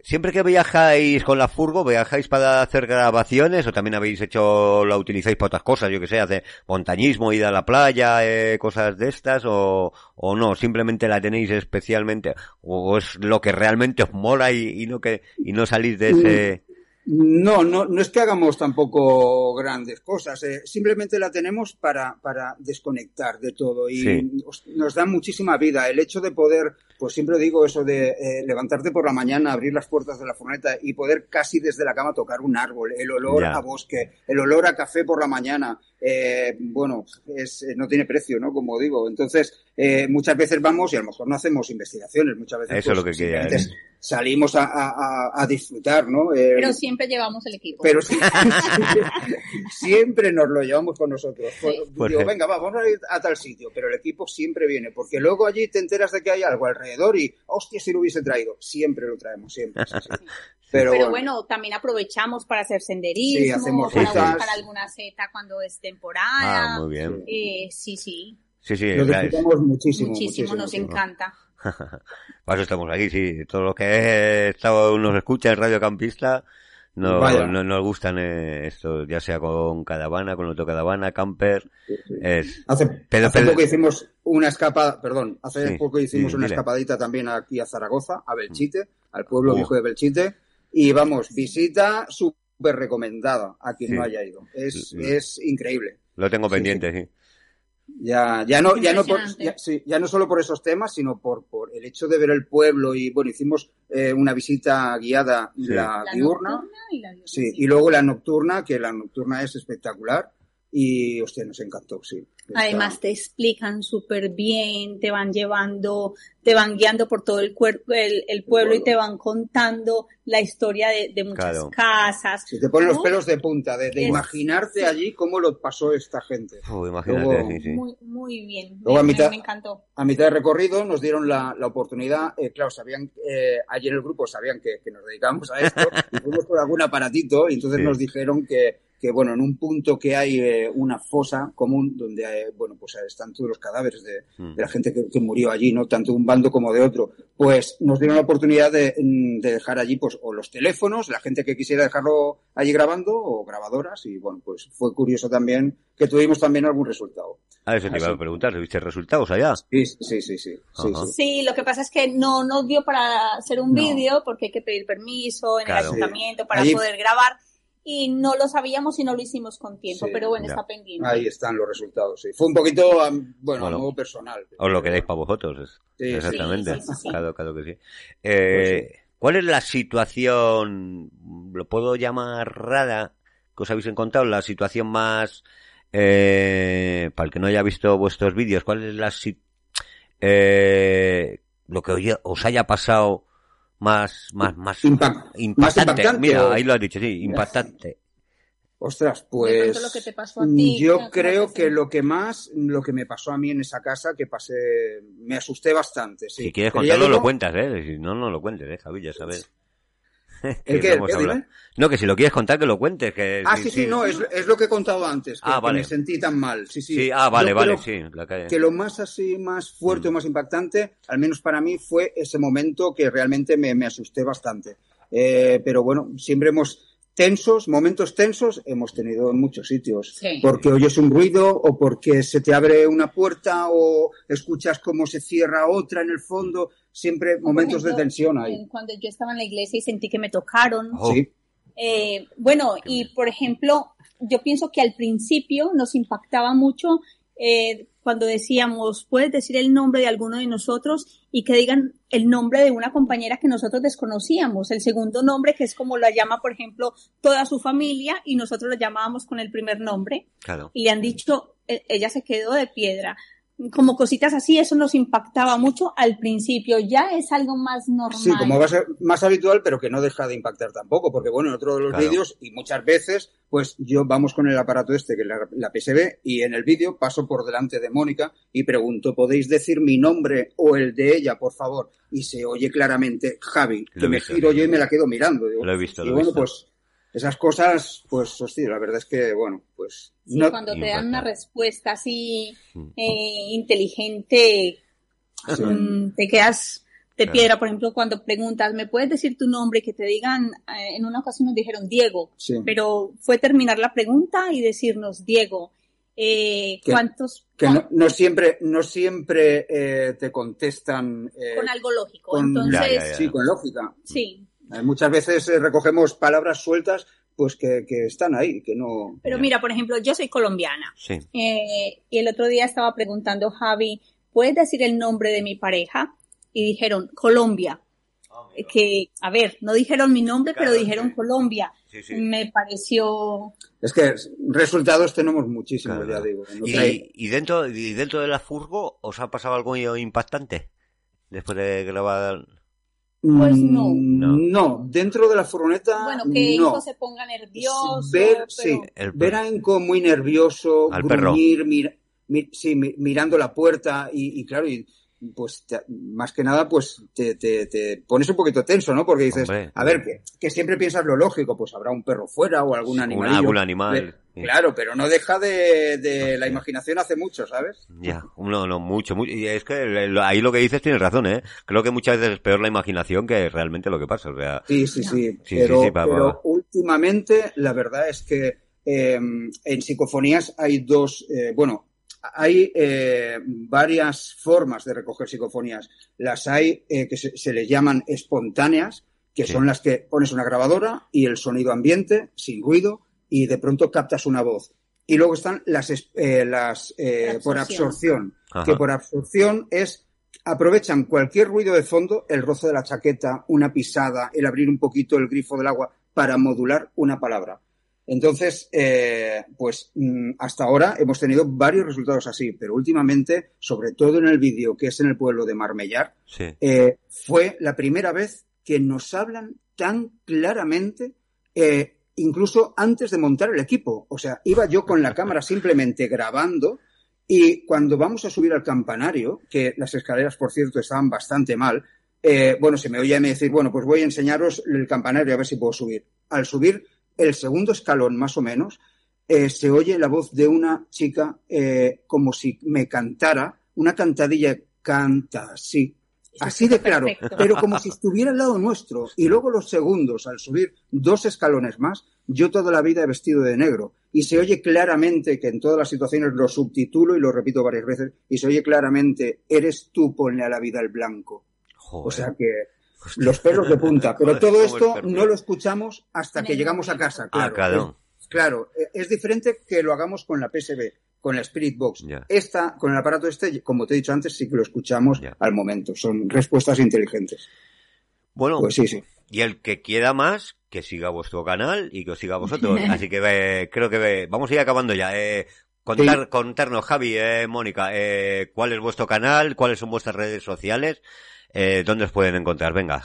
Siempre que viajáis con la furgo, viajáis para hacer grabaciones o también habéis hecho, la utilizáis para otras cosas, yo que sé, hace montañismo, ir a la playa, eh, cosas de estas o, o no, simplemente la tenéis especialmente o es lo que realmente os mola y, y no que, y no salís de ese, No, no, no es que hagamos tampoco grandes cosas, eh, simplemente la tenemos para, para desconectar de todo y Sí. nos da muchísima vida. El hecho de poder, pues siempre digo eso de eh, levantarte por la mañana, abrir las puertas de la furgoneta y poder casi desde la cama tocar un árbol, el olor a bosque, el olor a café por la mañana, eh, bueno, es, eh, no tiene precio, ¿no? Como digo. Entonces, eh, muchas veces vamos y a lo mejor no hacemos investigaciones, muchas veces Eso es pues, lo que quería decir. Salimos a, a- disfrutar, ¿no? Eh, Pero siempre llevamos el equipo. pero sí- siempre nos lo llevamos con nosotros. Pues Digo, sí. venga, va, vamos a ir a tal sitio, pero el equipo siempre viene, porque luego allí te enteras de que hay algo alrededor y, hostia, si lo hubiese traído. Siempre lo traemos, siempre. sí, sí. Pero, Pero bueno, bueno, también aprovechamos para hacer senderismo, Sí, hacemos para rutas. buscar alguna seta cuando es ah, temporada. muy bien. Eh, sí, sí, Sí, sí, lo disfrutamos muchísimo. muchísimo, nos sí. encanta. Para eso estamos aquí, sí. Todo lo que he estado, nos escucha en Radio Campista, no, no, nos gustan eh, esto, ya sea con caravana, con autocaravana, camper, es... Hace, Pero- hace pero- poco hicimos una escapada, perdón, hace Sí, poco hicimos sí, una dile. escapadita también aquí a Zaragoza, a Belchite, al pueblo viejo de Belchite, y vamos, visita súper recomendada a quien Sí. no haya ido. Es, Sí. es increíble. Lo tengo Sí, pendiente, sí. Ya, ya no, ya no por, ya, sí, ya no solo por esos temas, sino por, por el hecho de ver el pueblo y bueno, hicimos eh, una visita guiada, Sí. la, La diurna, nocturna y la diurna, sí, y luego la nocturna, que la nocturna es espectacular y hostia, nos encantó, sí. Está- Además te explican súper bien, te van llevando, te van guiando por todo el, cuerpo, el, el pueblo y te van contando la historia de, de muchas Claro. casas. Si te ponen los pelos de punta, de, de Es- imaginarte allí cómo lo pasó esta gente. Uf, imagínate, Luego- sí, sí. Muy, muy bien. Luego a mitad- me encantó. A mitad de recorrido nos dieron la, la oportunidad, eh, claro, sabían, eh, allí en el grupo sabían que, que nos dedicamos a esto y fuimos con algún aparatito y entonces Sí. nos dijeron que, que bueno, en un punto que hay eh, una fosa común donde, eh, bueno, pues están todos los cadáveres de, Mm. de la gente que, que murió allí, ¿no? Tanto de un bando como de otro. Pues nos dieron la oportunidad de, mm, de dejar allí, pues, o los teléfonos, la gente que quisiera dejarlo allí grabando, o grabadoras, y bueno, pues fue curioso también que tuvimos también algún resultado. A ver, eso te iba a preguntar, ¿viste resultados allá? Sí, sí, sí, sí. sí, Ajá. sí. Sí, lo que pasa es que no nos dio para hacer un No. vídeo porque hay que pedir permiso en Claro. el ayuntamiento para Allí- poder grabar y no lo sabíamos y no lo hicimos con tiempo, Sí, pero bueno, ya. está pendiente. Ahí están los resultados, sí. Fue un poquito, bueno, Bueno, a modo personal. Os lo queréis para vosotros. es- Sí, Exactamente. sí, sí, sí, sí. Claro, claro que sí. Eh, ¿Cuál es la situación, lo puedo llamar rara, que os habéis encontrado? La situación más, eh, para el que no haya visto vuestros vídeos, ¿cuál es la si- eh, lo que oye- os haya pasado más, más, más Impact- más impactante, Mira, o- ahí lo has dicho, sí, impactante. Ostras, pues pronto lo que te pasó a ti, yo ¿cómo creo que lo que más, lo que me pasó a mí en esa casa, que pasé, me asusté bastante, sí. Si quieres Pero contarlo, lo cuentas, ¿eh? Si no, no lo cuentes, ¿eh, Javi? Ya sabes. ¿El Que qué? no ¿El hemos qué? hablado. Dime. No, que si lo quieres contar, que lo cuentes. Que, Ah, sí, sí, no, es, es lo que he contado antes, que, Ah, que vale. me sentí tan mal, sí, sí. Sí, ah, vale, Yo vale, creo sí. La calle. Que lo más así, más fuerte Mm. o más impactante, al menos para mí, fue ese momento que realmente me, me asusté bastante. Eh, pero bueno, siempre hemos tensos, momentos tensos, hemos tenido en muchos sitios. Sí. Porque oyes un ruido o porque se te abre una puerta o escuchas cómo se cierra otra en el fondo. Siempre momentos de tensión ahí. Cuando yo estaba en la iglesia y sentí que me tocaron. Oh. Sí. Eh, bueno, y por ejemplo, yo pienso que al principio nos impactaba mucho eh, cuando decíamos, puedes decir el nombre de alguno de nosotros y que digan el nombre de una compañera que nosotros desconocíamos, el segundo nombre que es como la llama, por ejemplo, toda su familia y nosotros la llamábamos con el primer nombre Claro. y le han dicho, "E- ella se quedó de piedra. Como cositas así, eso nos impactaba mucho al principio, ya es algo más normal. Sí, como va a ser más habitual, pero que no deja de impactar tampoco, porque bueno, en otro de los Claro. vídeos, y muchas veces, pues yo vamos con el aparato este, que es la, la PSB, y en el vídeo paso por delante de Mónica y pregunto, ¿podéis decir mi nombre o el de ella, por favor? Y se oye claramente Javi, que me visto. giro yo y me la quedo mirando. Digo, Lo he visto, y lo he bueno, visto. pues esas cosas, pues hostia, la verdad es que, bueno, pues... Sí, no- cuando te dan una respuesta así Mm. eh, inteligente, Sí. mm, te quedas de Claro. piedra. Por ejemplo, cuando preguntas, ¿me puedes decir tu nombre? Y que te digan, eh, en una ocasión nos dijeron Diego, Sí. pero fue terminar la pregunta y decirnos Diego. Eh, Que- ¿Cuántos? que no, no siempre, no siempre eh, te contestan eh, con algo lógico. con- Entonces, Ya, ya, ya. sí, con lógica. sí. Eh, Muchas veces eh, recogemos palabras sueltas pues que, que están ahí, que no... Pero mira, por ejemplo, yo soy colombiana. Sí. Eh, y el otro día estaba preguntando, Javi, ¿puedes decir el nombre de mi pareja? Y dijeron, Colombia. Eh, Que, a ver, no dijeron mi nombre, Claro, pero dijeron sí. Colombia. Sí, sí. Me pareció... Es que resultados tenemos muchísimos, Claro. ya digo. ¿Y, y dentro, y dentro de la furgo os ha pasado algo impactante? Después de grabar... Pues no. Mm, No, dentro de la furgoneta Bueno, que no. hijo se ponga nervioso. Ver, pero- sí, El ver perro. a Enco muy nervioso, Al perro. gruñir, mir- mi- sí, mi- mirando la puerta y, y claro, y, pues te- más que nada, pues te, te, te pones un poquito tenso, ¿no? Porque dices, Hombre. a ver, que, que siempre piensas lo lógico, pues habrá un perro fuera o algún animal. algún animal. Claro, pero no deja de, de la imaginación hace mucho, ¿sabes? Ya, no, no, mucho, mucho. Y es que ahí lo que dices tienes razón, ¿eh? Creo que muchas veces es peor la imaginación que realmente lo que pasa. O sea, Sí, sí, sí. Sí, pero, sí, pero últimamente la verdad es que eh, en psicofonías hay dos, eh, bueno, hay eh, varias formas de recoger psicofonías. Las hay eh, que se, se les llaman espontáneas, que Sí. son las que pones una grabadora y el sonido ambiente, sin ruido, y de pronto captas una voz. Y luego están las, eh, las eh, Por por absorción. absorción, Ajá. que por absorción es aprovechan cualquier ruido de fondo, el roce de la chaqueta, una pisada, el abrir un poquito el grifo del agua para modular una palabra. Entonces, eh, pues mm, hasta ahora hemos tenido varios resultados así, pero últimamente, sobre todo en el vídeo que es en el pueblo de Marmellar, sí. eh, fue la primera vez que nos hablan tan claramente, eh, incluso antes de montar el equipo. O sea, iba yo con la cámara simplemente grabando y cuando vamos a subir al campanario, que las escaleras, por cierto, estaban bastante mal, eh, bueno, se me oía a mí decir, bueno, pues voy a enseñaros el campanario a ver si puedo subir. Al subir, el segundo escalón más o menos, eh, se oye la voz de una chica eh, como si me cantara, una cantadilla canta así, así de claro, perfecto. pero como si estuviera al lado nuestro. Y luego los segundos, al subir dos escalones más, yo toda la vida he vestido de negro. Y se oye claramente que en todas las situaciones lo subtitulo y lo repito varias veces, y se oye claramente, eres tú, ponle a la vida el blanco. Joder. O sea que los pelos de punta. Pero Joder, todo esto no lo escuchamos hasta que llegamos a casa. Ah, Claro, claro. Es, claro, eh, es diferente que lo hagamos con la PSB, con la Spirit Box. Esta, con el aparato este, como te he dicho antes, sí que lo escuchamos al momento. Son respuestas inteligentes. Bueno, Pues sí, sí. y el que quiera más, que siga vuestro canal y que os siga a vosotros. Así que eh, creo que eh, vamos a ir acabando ya. Eh, contar, Contarnos, Javi, eh, Mónica, eh, cuál es vuestro canal, cuáles son vuestras redes sociales, eh, dónde os pueden encontrar. Venga.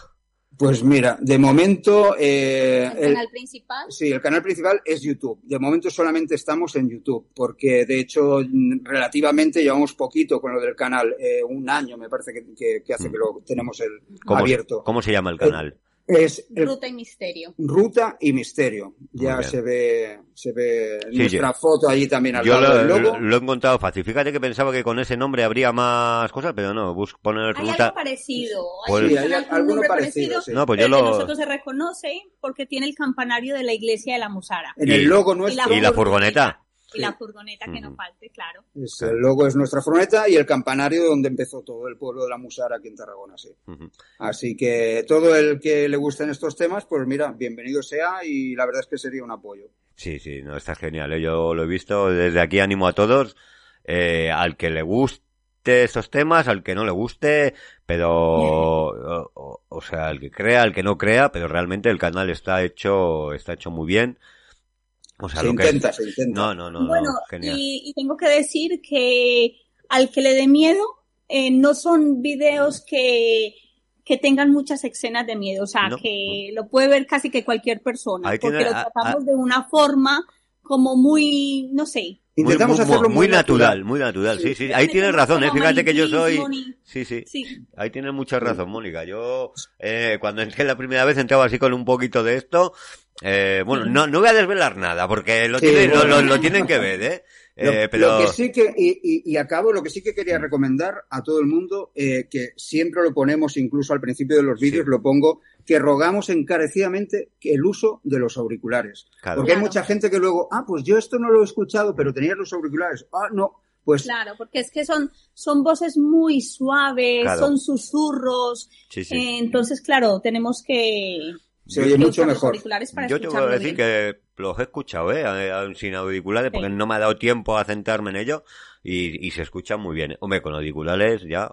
Pues mira, de momento... eh, El el- canal principal. Sí, el canal principal es YouTube. De momento solamente estamos en YouTube, porque de hecho mm, relativamente llevamos poquito con lo del canal, eh, un año me parece que, que- que hace que lo tenemos el ¿Cómo, abierto. ¿Cómo se llama el canal? Es el- Ruta y misterio. Ruta y Misterio. Ya se ve, se ve Sí, nuestra foto allí también al Yo lado lo, del logo. lo he encontrado fácil. Fíjate que pensaba que con ese nombre habría más cosas, pero no. Bus poner Hay ruta. algo parecido. Pues- Sí, hay alguno parecido, sí. No, pues yo que lo. nosotros se reconoce porque tiene el campanario de la iglesia de la Musara. En Y- el logo nuestro Y la furgoneta. Y la furgoneta que no falte, claro. es- el logo es nuestra furgoneta y el campanario donde empezó todo el pueblo de la Musara aquí en Tarragona, sí. Así que todo el que le gusten estos temas, pues mira, bienvenido sea y la verdad es que sería un apoyo. Sí, sí, no, está genial. ¿eh? Yo lo he visto. Desde aquí animo a todos. eh, al que le guste estos temas, al que no le guste, pero, o, o- o sea, al que crea, al que no crea, pero realmente el canal está hecho, está hecho muy bien. O sea, se lo que intenta, se intenta. No, no, no, bueno, no, genial. y, y tengo que decir que al que le dé miedo, eh, no son videos que, que tengan muchas escenas de miedo, o sea, No. que lo puede ver casi que cualquier persona, Ahí porque tiene- lo a- tratamos de una forma como muy, no sé. Muy, Intentamos muy- hacerlo muy natural, muy natural, sí, sí. Ahí tienes razón, eh. Fíjate que yo soy, sí, sí. Sí, Ahí tienes mucha razón, Mónica. Yo, eh, cuando entré la primera vez, entraba así con un poquito de esto. Eh, bueno, no, no voy a desvelar nada, porque lo, Sí, tienen, lo- bueno. lo, lo tienen que ver, ¿eh? Lo, Eh, pero, lo que sí que, y, y- y acabo, lo que sí que quería recomendar a todo el mundo, eh, que siempre lo ponemos, incluso al principio de los vídeos, Sí. lo pongo, que rogamos encarecidamente que el uso de los auriculares. Claro. Porque hay mucha gente que luego, ah, pues yo esto no lo he escuchado, pero tenías los auriculares. Ah, no, pues claro, porque es que son, son voces muy suaves, Claro. son susurros, sí, sí. eh, entonces, claro, tenemos que, se oye mucho mejor. auriculares para Yo te voy a escucharlo decir bien. que los he escuchado, ¿eh? Sin auriculares, porque Sí. no me ha dado tiempo a centrarme en ello y, y se escucha muy bien. Hombre, con auriculares ya.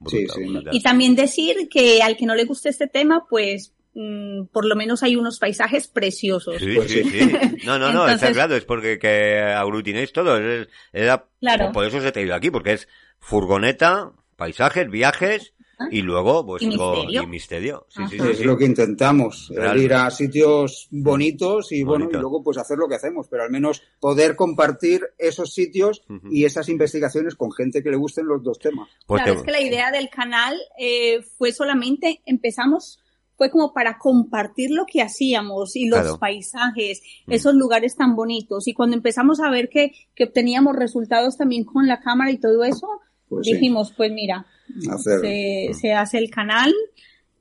Brutal, sí. Y también decir que al que no le guste este tema, pues mm, por lo menos hay unos paisajes preciosos. Sí, Pues sí, sí. No, no, no, está Entonces- claro, es porque que aglutinéis todo. Es, era, Claro. Por eso os he traído aquí, porque es furgoneta, paisajes, viajes y luego vuestro misterio. y misterio. Sí, sí, sí, Es sí. lo que intentamos, el ir a sitios bonitos y bueno, Bonito. y luego pues hacer lo que hacemos, pero al menos poder compartir esos sitios Ujú. y esas investigaciones con gente que le gusten los dos temas. Pues claro, te- es que la idea del canal eh, fue solamente, empezamos, fue como para compartir lo que hacíamos y los Claro. paisajes, Mm. esos lugares tan bonitos. Y cuando empezamos a ver que, que obteníamos resultados también con la cámara y todo eso, Pues sí. dijimos, pues mira, Hacer se, se hace el canal.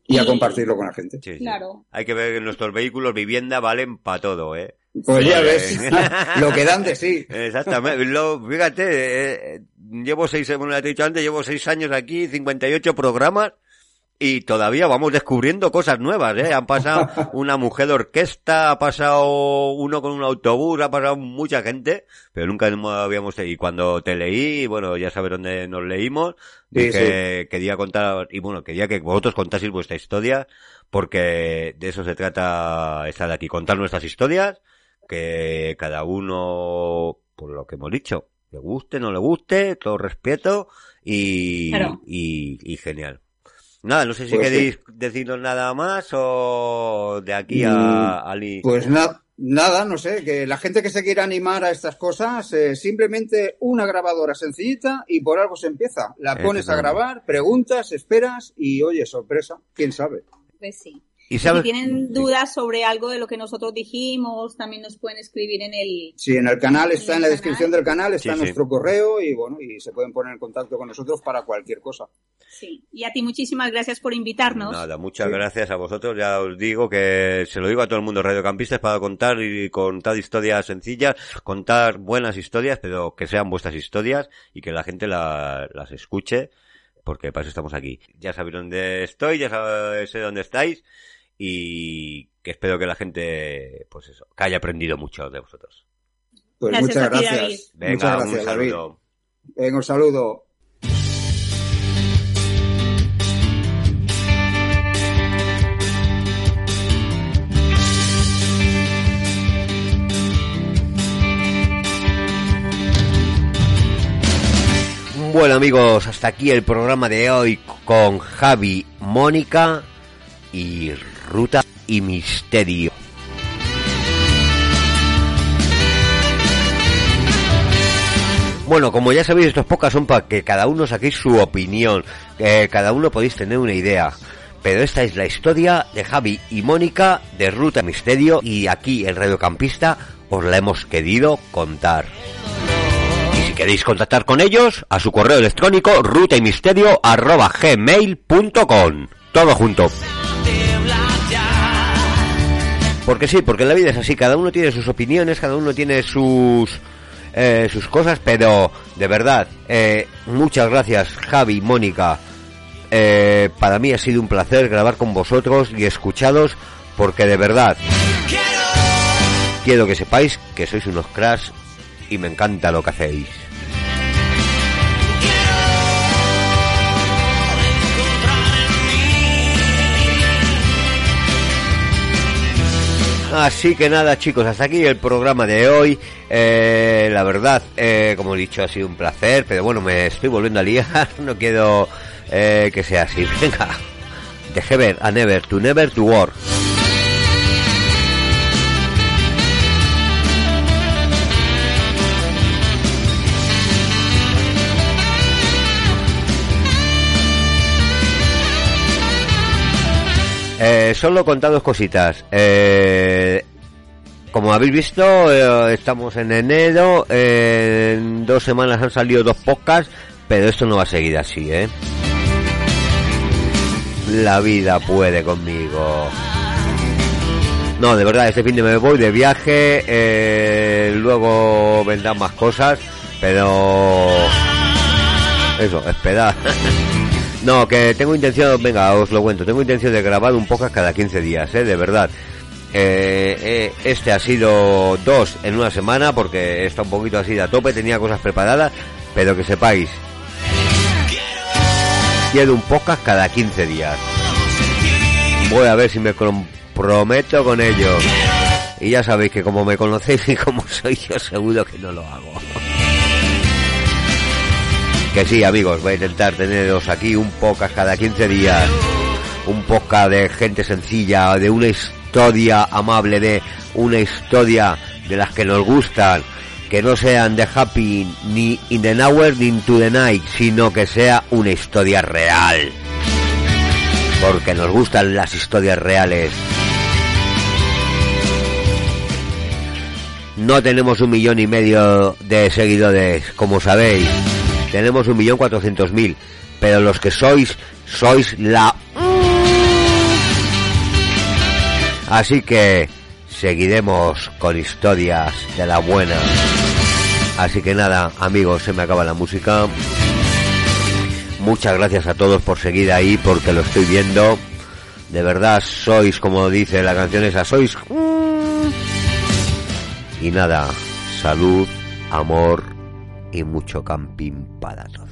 y a compartirlo con la gente. sí, sí. Claro. Hay que ver que nuestros vehículos vivienda valen para todo, ¿eh? Pues ya ves, lo que dan de sí. Exactamente. Lo, fíjate, eh, eh, llevo seis, como le he dicho antes, llevo seis años aquí, 58 programas y todavía vamos descubriendo cosas nuevas, ¿eh? Han pasado una mujer de orquesta, ha pasado uno con un autobús, ha pasado mucha gente, pero nunca habíamos... Y cuando te leí, bueno, ya sabes dónde nos leímos, Sí, dije, quería contar, y bueno, quería que vosotros contaseis vuestra historia, porque de eso se trata estar aquí, contar nuestras historias, que cada uno, por lo que hemos dicho, le guste, no le guste, todo respeto y, Claro. y, y genial. Nada, no sé si Pues queréis decirnos nada más o de aquí a, Mm, Ali. Pues na- nada, no sé, que la gente que se quiera animar a estas cosas, eh, simplemente una grabadora sencillita y por algo se empieza. La pones a grabar, preguntas, esperas y oye, sorpresa, quién sabe. Pues sí. Y sabes, Si tienen dudas sobre algo de lo que nosotros dijimos, también nos pueden escribir en el... Sí, en el canal está, En la descripción del canal está Sí, sí. nuestro correo y bueno, y se pueden poner en contacto con nosotros para cualquier cosa. Sí. Y a ti muchísimas gracias por invitarnos. Nada, muchas Sí. gracias a vosotros. Ya os digo que se lo digo a todo el mundo radiocampistas para contar y contar historias sencillas, contar buenas historias, pero que sean vuestras historias y que la gente la- las escuche, porque para eso estamos aquí. Ya sabéis dónde estoy, ya sabéis sé dónde estáis y que espero que la gente, pues eso, que haya aprendido mucho de vosotros. Pues Gracias muchas gracias. Venga, muchas un gracias, David. saludo. Venga, un saludo. Bueno amigos, hasta aquí el programa de hoy con Javi, Mónica y Ruta y Misterio. Bueno, como ya sabéis, estos pocas son para que cada uno saquéis su opinión, cada uno podéis tener una idea. Pero esta es la historia de Javi y Mónica de Ruta Misterio y aquí el Radiocampista os la hemos querido contar. Y si queréis contactar con ellos, a su correo electrónico ruta y misterio arroba gmail.com. Todo junto. Porque sí, porque la vida es así, cada uno tiene sus opiniones, cada uno tiene sus eh, sus cosas, pero de verdad, eh, muchas gracias Javi, Mónica. Eh, para mí ha sido un placer grabar con vosotros y escuchados, porque de verdad quiero que sepáis que sois unos cracks y me encanta lo que hacéis. Así que nada chicos, hasta aquí el programa de hoy. Eh, la verdad, eh, como he dicho, ha sido un placer, pero bueno, me estoy volviendo a liar, no quiero eh, que sea así. Venga, de Heaven a Never, to Never to War. Eh, solo contar dos cositas. Eh, como habéis visto, eh, estamos en enero. en dos semanas han salido dos podcasts, pero esto no va a seguir así, ¿eh? La vida puede conmigo. No, de verdad, este fin de me voy de viaje. luego vendrán más cosas, pero eso, esperad. No, que tengo intención, venga, os lo cuento, tengo intención de grabar un podcast cada 15 días, ¿eh? De verdad. Eh, eh, este ha sido dos en una semana porque está un poquito así de a tope, tenía cosas preparadas, pero que sepáis, quiero un podcast cada 15 días. Voy a ver si me comprometo con ello. Y ya sabéis que como me conocéis y como soy yo, seguro que no lo hago. Que sí, amigos, voy a intentar teneros aquí un podcast cada 15 días. Un podcast de gente sencilla, de una historia amable, de una historia de las que nos gustan. Que no sean de Happy ni In the Hour ni Into the Night, sino que sea una historia real. Porque nos gustan las historias reales. No tenemos un millón y medio de seguidores, como sabéis. Tenemos un millón cuatrocientos mil. Pero los que sois, sois la... Así que seguiremos con historias de la buena. Así que nada, amigos, se me acaba la música. Muchas gracias a todos por seguir ahí, porque lo estoy viendo. De verdad, sois, como dice la canción esa, sois... Y nada, salud, amor y mucho camping para todos.